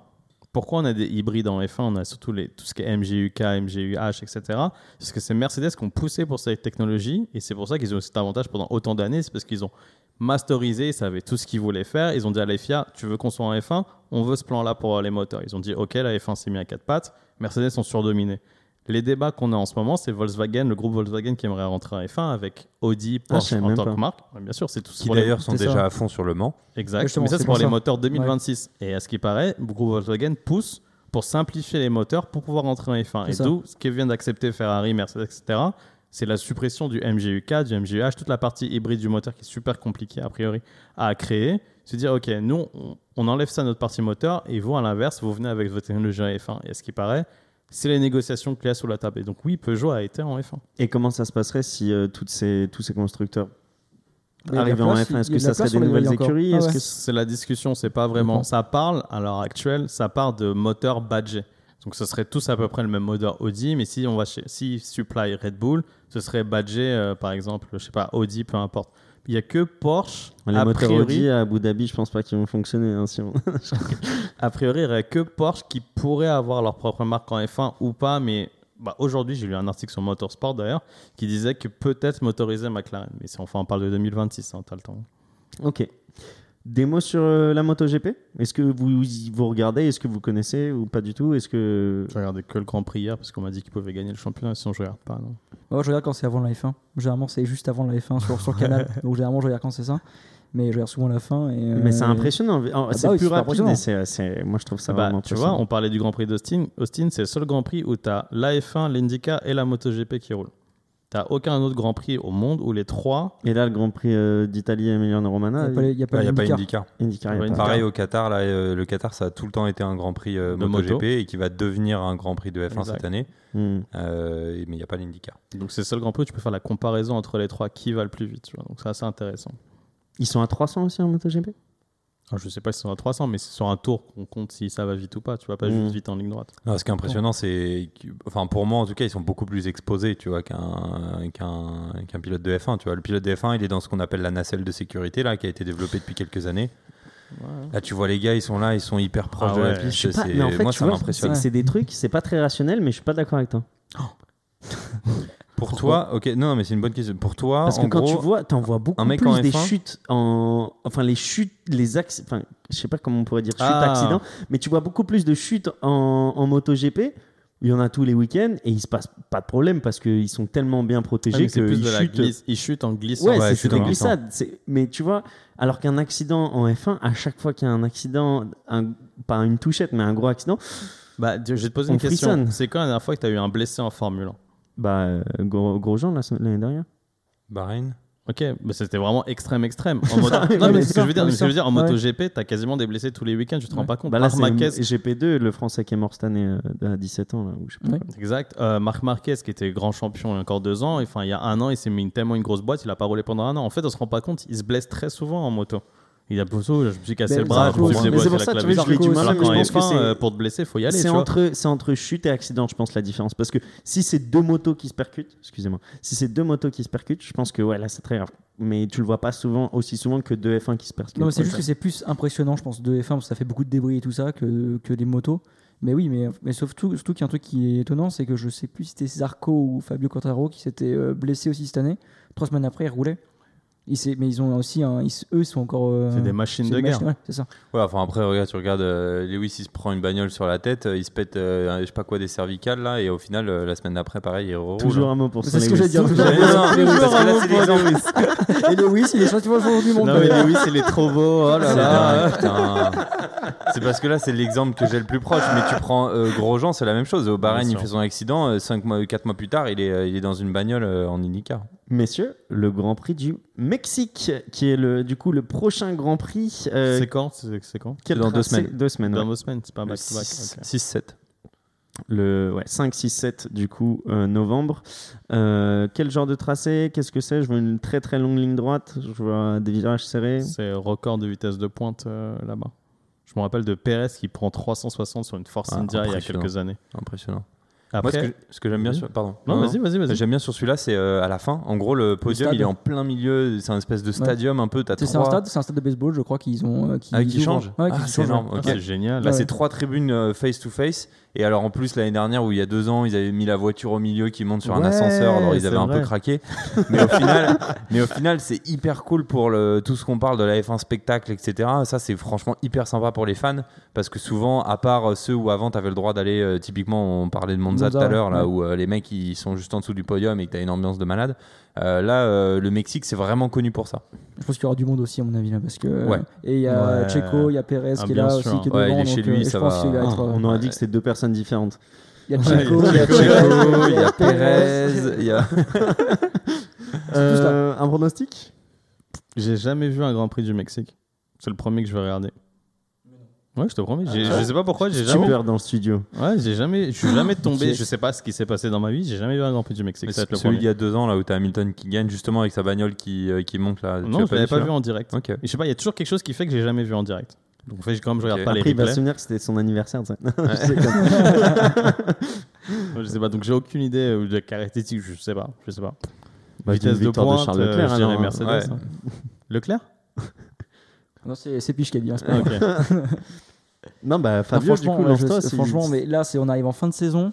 pourquoi on a des hybrides en F1 On a surtout les, tout ce qui est MGUK, MGUH, etc. Parce que c'est Mercedes qui ont poussé pour cette technologie, et c'est pour ça qu'ils ont eu cet avantage pendant autant d'années, c'est parce qu'ils ont masterisé, ils savaient tout ce qu'ils voulaient faire. Ils ont dit à la FIA, tu veux qu'on soit en F1 On veut ce plan-là pour les moteurs. Ils ont dit, ok, la F1 s'est mis à quatre pattes, Mercedes sont surdominés. Les débats qu'on a en ce moment, c'est Volkswagen, le groupe Volkswagen qui aimerait rentrer en F1 avec Audi, Ah, Porsche savais en tant pas. que marque. Ouais, Bien sûr, c'est tout Qui pour les- d'ailleurs sont déjà ça. à fond sur le Mans. Exact. Justement, Mais ça, c'est pour pour les moteurs 2026. Et à ce qui paraît, le groupe Volkswagen pousse pour simplifier les moteurs pour pouvoir rentrer en F1. C'est Et d'où ce que vient d'accepter Ferrari, Mercedes, etc. C'est la suppression du MGUK, du MGUH, toute la partie hybride du moteur qui est super compliquée a priori à créer. Se dire, OK, nous, on, enlève ça de notre partie moteur et vous, à l'inverse, vous venez avec votre technologie en F1. Et à ce qui paraît, c'est les négociations qu'il y a sous la table. Et donc, oui, Peugeot a été en F1. Et comment ça se passerait si euh, toutes ces, tous ces constructeurs arrivaient en place, F1 Est-ce que ça serait sur des les nouvelles écuries? Ah Est-ce ouais. que C'est la discussion, c'est pas vraiment. Ça parle, à l'heure actuelle, ça part de moteurs badgés. Donc ce serait tous à peu près le même moteur Audi, mais si on va chez, si supply Red Bull, ce serait badgé, euh, par exemple, je sais pas, Audi, peu importe. Il y a que Porsche, Les a priori, à Abu Dhabi, je pense pas qu'ils vont fonctionner. hein, si on- a priori, il y aurait que Porsche qui pourrait avoir leur propre marque en F1 ou pas, mais bah, aujourd'hui, j'ai lu un article sur Motorsport d'ailleurs, qui disait que peut-être motoriser McLaren. Mais si enfin, on parle de 2026, hein, t'as le temps. Ok. Des mots sur euh, la MotoGP Est-ce que vous, vous regardez? Est-ce que vous connaissez ou pas du tout? Est-ce que Je regardais que le Grand Prix hier parce qu'on m'a dit qu'ils pouvaient gagner le championnat, sinon je regarde pas. Non. Je regarde quand c'est avant la F1. Généralement, c'est juste avant la F1 sur, sur Canal. Donc, généralement, je regarde quand c'est ça. Mais je regarde souvent la fin. Et, euh, Mais c'est impressionnant. C'est bah oui, plus c'est rapide. et c'est- c'est- moi, je trouve ça Bah, vraiment tu vois, on parlait du Grand Prix d'Austin. Austin, c'est le seul Grand Prix où tu as la F1, l'IndyCar et la MotoGP qui roulent. Tu aucun autre Grand Prix au monde où les trois. Et là, le Grand Prix euh, d'Italie, Emiliano Romana, Il n'y a pas, a pas Il n'y a pas d'IndyCar. IndyCar. Pareil au Qatar, là, euh, le Qatar, ça a tout le temps été un Grand Prix euh, De MotoGP moto. et qui va devenir un Grand Prix de F1 Exact. cette année. Hmm. Euh, mais il n'y a pas l'IndyCar. Donc c'est le seul Grand Prix où tu peux faire la comparaison entre les trois qui va le plus vite. tu vois. Donc c'est assez intéressant. Ils sont à 300 aussi en MotoGP Alors, je sais pas si c'est sur un 300, mais c'est sur un tour qu'on compte si ça va vite ou pas. Tu vois, pas Mm. juste vite en ligne droite. Non, ce qui est impressionnant, c'est. Enfin, pour moi, en tout cas, ils sont beaucoup plus exposés, tu vois, qu'un qu'un qu'un pilote de F1. Tu vois, le pilote de F1, il est dans ce qu'on appelle la nacelle de sécurité, là, qui a été développée depuis quelques années. Là, tu vois, les gars, ils sont là, ils sont hyper proches Ah de la piste. Pas, mais en fait, moi, ça vois, m'impressionne. c'est c'est des trucs, c'est pas très rationnel, mais je suis pas d'accord avec toi. Pour Pourquoi toi, ok, non, mais c'est une bonne question. Pour toi, Parce que en quand gros, tu vois, t'en vois beaucoup un mec plus en des F1. chutes en, enfin les chutes, les axes, enfin je sais pas comment on pourrait dire chutes, Ah. accidents, mais tu vois beaucoup plus de chutes en, en MotoGP. Il y en a tous les week-ends et il se passe pas de problème parce qu'ils sont tellement bien Ah, protégés mais c'est que plus ils de la chutent. glisse. Ils chutent en glissant. Ouais, Ouais, c'est- chute des glissades. Mais tu vois, alors qu'un accident en F1, à chaque fois qu'il y a un accident, un- pas une touchette, mais un gros accident, Bah, je vais te poser une question. C'est quand la dernière fois que tu as eu un blessé en Formule 1 bah gros, gros se- l'année dernière. Bahreïn. Ok, mais c'était vraiment extrême, extrême. En moto... Ouais, non, mais ce c'est que je veux dire, ce que je veux dire, en ouais. MotoGP, t'as quasiment des blessés tous les week-ends, tu te rends Ouais. pas compte. Bah là, Marc c'est Marquez, GP2, le Français qui est mort cette année euh, à 17 ans là. Ou je sais pas. Ouais. exact. Euh, Marc Marquez, qui était grand champion il y a encore deux ans, enfin il y a un an, il s'est mis une, tellement une grosse boîte, il a pas roulé pendant un an. En fait, on se rend pas compte, il se blesse très souvent en moto. Il a bosso, je me suis cassé Mais le bras, c'est je me suis pour- mais c'est pour la ça, tu clavicule. vois, je l'ai du mal, Alors je pense que F1, c'est- euh, pour te blesser, faut y aller. C'est tu entre, c'est entre chute et accident, je pense, la différence. Parce que si c'est deux motos qui se percutent, excusez-moi, si c'est deux motos qui se percutent, je pense que ouais, là, c'est très grave. Mais tu le vois pas souvent, aussi souvent que deux F1 qui se percutent. Non, c'est juste que c'est plus impressionnant, je pense, de F1 parce que ça fait beaucoup de débris et tout ça que, que les motos. Mais oui, mais, mais surtout, surtout qu'il y a un truc qui est étonnant, c'est que je sais plus si c'était Zarco ou Fabio Quartararo qui s'étaient euh, blessés aussi cette année. Trois semaines après, ils roulaient. Ils mais ils ont aussi un, ils eux sont encore. euh, C'est des machines de des guerre. machines- ouais, c'est ça. Ouais, enfin après, regarde, tu regardes euh, Lewis, il se prend une bagnole sur la tête, euh, il se pète, euh, je sais pas quoi, des cervicales là, et au final, euh, la semaine d'après, pareil, il roule. Toujours un mot pour C'est ce que Lewis. j'ai dit. Non, non, non, parce que là, c'est l'exemple. Et Lewis, il est champion du monde. Non, mais Lewis, il est trop beau. Oh là C'est là. C'est parce que là, c'est l'exemple que j'ai le plus proche. Mais tu prends euh, Grosjean, c'est la même chose. Au Bahreïn, il fait son accident. 5 mois, 4 mois plus tard, il est, il est dans une bagnole en IndyCar. Messieurs, le Grand Prix du Mexique, qui est le, du coup le prochain Grand Prix. euh, C'est quand C'est quand quel dans deux semaines. Deux semaines. Dans ouais. deux semaines, c'est pas ok. 6-7. Le ouais, 5, 6, 7 du coup euh, novembre. Euh, quel genre de tracé Qu'est-ce que c'est? Je vois une très très longue ligne droite. Je vois des virages serrés. C'est record de vitesse de pointe euh, là-bas. Je me rappelle de Perez qui prend 360 sur une Force Ah, India il y a quelques années. Impressionnant. Après, Moi, ce que, ce que j'aime bien sur. Pardon. non, vas-y, vas-y, vas-y. J'aime bien sur celui-là, c'est euh, à la fin. En gros, le podium, il est en plein milieu. C'est un espèce de stadium un peu. T'as C'est c'est un stade, c'est un stade de baseball, je crois qu'ils ont. euh, qui Ah, qui change Ouais, Ah, qui c'est change, énorme, ouais. ok. c'est génial. Là, Ouais. c'est trois tribunes euh, face to face. Et alors, en plus, l'année dernière, où il y a deux ans, ils avaient mis la voiture au milieu qui monte sur un ascenseur. Alors, ils avaient un vrai. peu craqué. Mais au final, mais au final, c'est hyper cool pour le, tout ce qu'on parle de la F1 spectacle, etc. Ça, c'est franchement hyper sympa pour les fans. Parce que souvent, à part ceux où avant, tu avais le droit d'aller, euh, typiquement, on parlait de Monza, Monza, tout à l'heure, là, ouais. où euh, les mecs, ils sont juste en dessous du podium et que tu as une ambiance de malade. Euh, là, euh, le Mexique, c'est vraiment connu pour ça. Je pense qu'il y aura du monde aussi, à mon avis, là, parce que. Ouais. Et il y a Ouais. Checo, il y a Perez Ah, qui est là sûr. aussi, qui est Ouais, devant. il est chez donc, lui, euh, ça va. qu'il va Ah, être, euh, on aurait dit que c'était deux personnes différentes. Il y a Checo, il y a Checo, Perez, il y a Perez, il y a. Euh, un pronostic? J'ai jamais vu un Grand Prix du Mexique. C'est le premier que je vais regarder. Ouais, je te promets. j'ai- Je sais pas pourquoi, j'ai jamais. Super dans le studio. Ouais, j'ai jamais. Je suis jamais tombé. Je sais pas ce qui s'est passé dans ma vie. J'ai jamais vu un Grand Prix du Mexique. Ça va être le Celui premier. d'il y a deux ans, là où t'as Hamilton qui gagne justement avec sa bagnole qui, euh, qui monte là. Tu Non, l'as je l'avais pas celui-là vu en direct. Ok. Et je sais pas, il y a toujours quelque chose qui fait que j'ai jamais vu en direct. Donc, en fait, comme je regarde Ok. pas Après, les il va se replays, souvenir que c'était son anniversaire. ça. je sais pas. Donc, j'ai aucune idée euh, de caractéristiques. Je sais pas. Je sais pas. Bah, Vitesse d'une de victoire Charles euh, Leclerc. je dirais alors, Mercedes. ouais. hein. Leclerc? Non, c'est Piche qui a dit. hein, c'est pas Ah, moi. ok. Non, bah Non, Fabio, du franchement, coup, ouais, je- franchement, mais là, on arrive en fin de saison.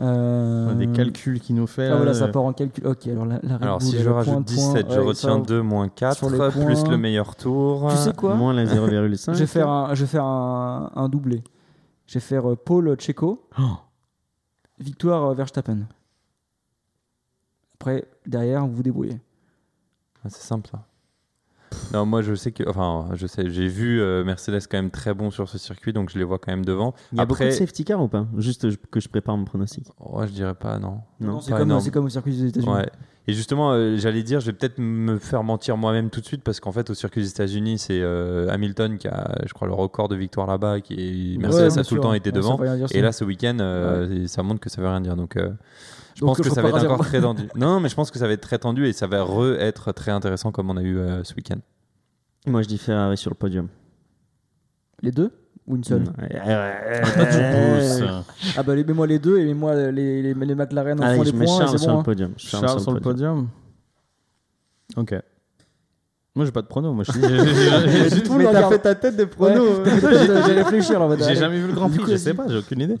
Euh, Des calculs qu'il nous fait. Ah, voilà, là, ça euh, part en calcul. Ok, alors la, la Alors, si je rajoute point, 17, point, je ouais, retiens ça- 2 moins 4, sur les plus le meilleur tour. Tu sais quoi Moins la 0,5. Je vais faire un, je vais faire un, un doublé. Je vais faire euh, Paul Checo, Oh. victoire euh, Verstappen. Après, derrière, vous vous débrouillez. Ah, c'est simple ça. Non, moi je sais que. Enfin, je sais, j'ai vu euh, Mercedes quand même très bon sur ce circuit, donc je les vois quand même devant. Il y a beaucoup Après- de safety car ou pas? Juste je- que je prépare mon pronostic. Ouais, je dirais pas, non. Non, c'est comme, au circuit des États-Unis. Ouais. Et justement, euh, j'allais dire, je vais peut-être me faire mentir moi-même tout de suite parce qu'en fait, au circuit des États-Unis, c'est euh, Hamilton qui a, je crois, le record de victoire là-bas, qui est Mercedes a tout le temps été Ouais, ça devant. Et là, ce week-end, euh, ça montre que ça veut rien dire. Donc, euh, je Donc, pense que je ça va être encore très tendu. Non, mais je pense que ça va être très tendu et ça va re-être très intéressant comme on a eu euh, ce week-end. Moi, je dis Ferrari sur le podium. Les deux Ou une seule Ouais, ouais, ouais. Toi, tu pousses. Ah bah les- mets-moi les deux et mets-moi les, les, les McLaren en Allez, font je les mets points Charles sur bon. le hein. podium. Charles sur le podium. Ok. Moi, j'ai pas de prono. Moi, je le monde regarde. ta tête de Ouais. J'ai réfléchi j'ai jamais vu le Grand Prix. Je sais pas, j'ai aucune idée.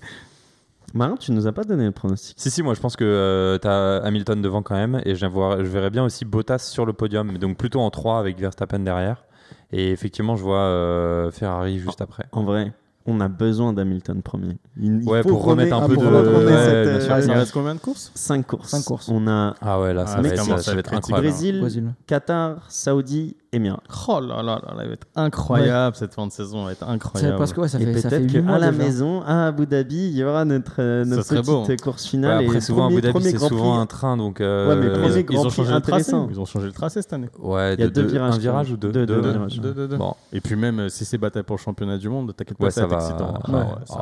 Marin, tu nous as pas donné le pronostic. Si, si, moi je pense que euh, t'as Hamilton devant quand même, et je, vois- je verrais bien aussi Bottas sur le podium, donc plutôt en 3 avec Verstappen derrière. Et effectivement, je vois euh, Ferrari juste après. En vrai, on a besoin d'Hamilton premier. Il, il Ouais, faut pour remettre un peu de- ouais, cette, euh. Ouais, Il ça reste combien de courses? Cinq courses. Cinq courses. On a Ah ouais, là, ça, Ah, va, être, ça va être incroyable. Brésil, Brésil. Qatar, Saoudi, Émirats. Oh là là là, elle va être incroyable cette fin de saison, elle va être incroyable. parce que ouais, ça et fait, fait peut-être qu'à la déjà. maison, à Abu Dhabi, il y aura notre, euh, notre petite beau. course Ouais, finale. après, et souvent, premier, Abu Dhabi, c'est souvent un train, donc. euh, Ouais, mais premier Ils, ils ont changé le tracé. Ils ont changé le tracé cette année. Ouais, Il y a de- deux de- virages, Un virage ou deux? Deux, deux Deux. Deux, deux, deux. Bon, Et puis même euh, si c'est bataille pour le championnat du monde, t'inquiète pas, ouais, ça va être excitant. Ah ouais,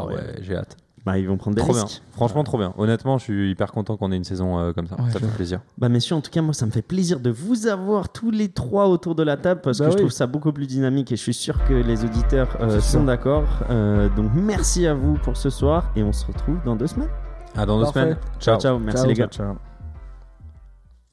ouais, ouais, j'ai hâte. Bah, ils vont prendre des Trop bien. risques. Franchement, trop bien. Honnêtement, je suis hyper content qu'on ait une saison euh, comme ça. Ouais, ça fait plaisir. Bah messieurs, en tout cas moi ça me fait plaisir de vous avoir tous les trois autour de la table parce Bah que je trouve ça beaucoup plus dynamique et je suis sûr que les auditeurs euh, sont d'accord. Euh, donc merci à vous pour ce soir et on se retrouve dans deux semaines. À dans deux semaines. Ciao ciao, merci Ciao, les gars. Ciao.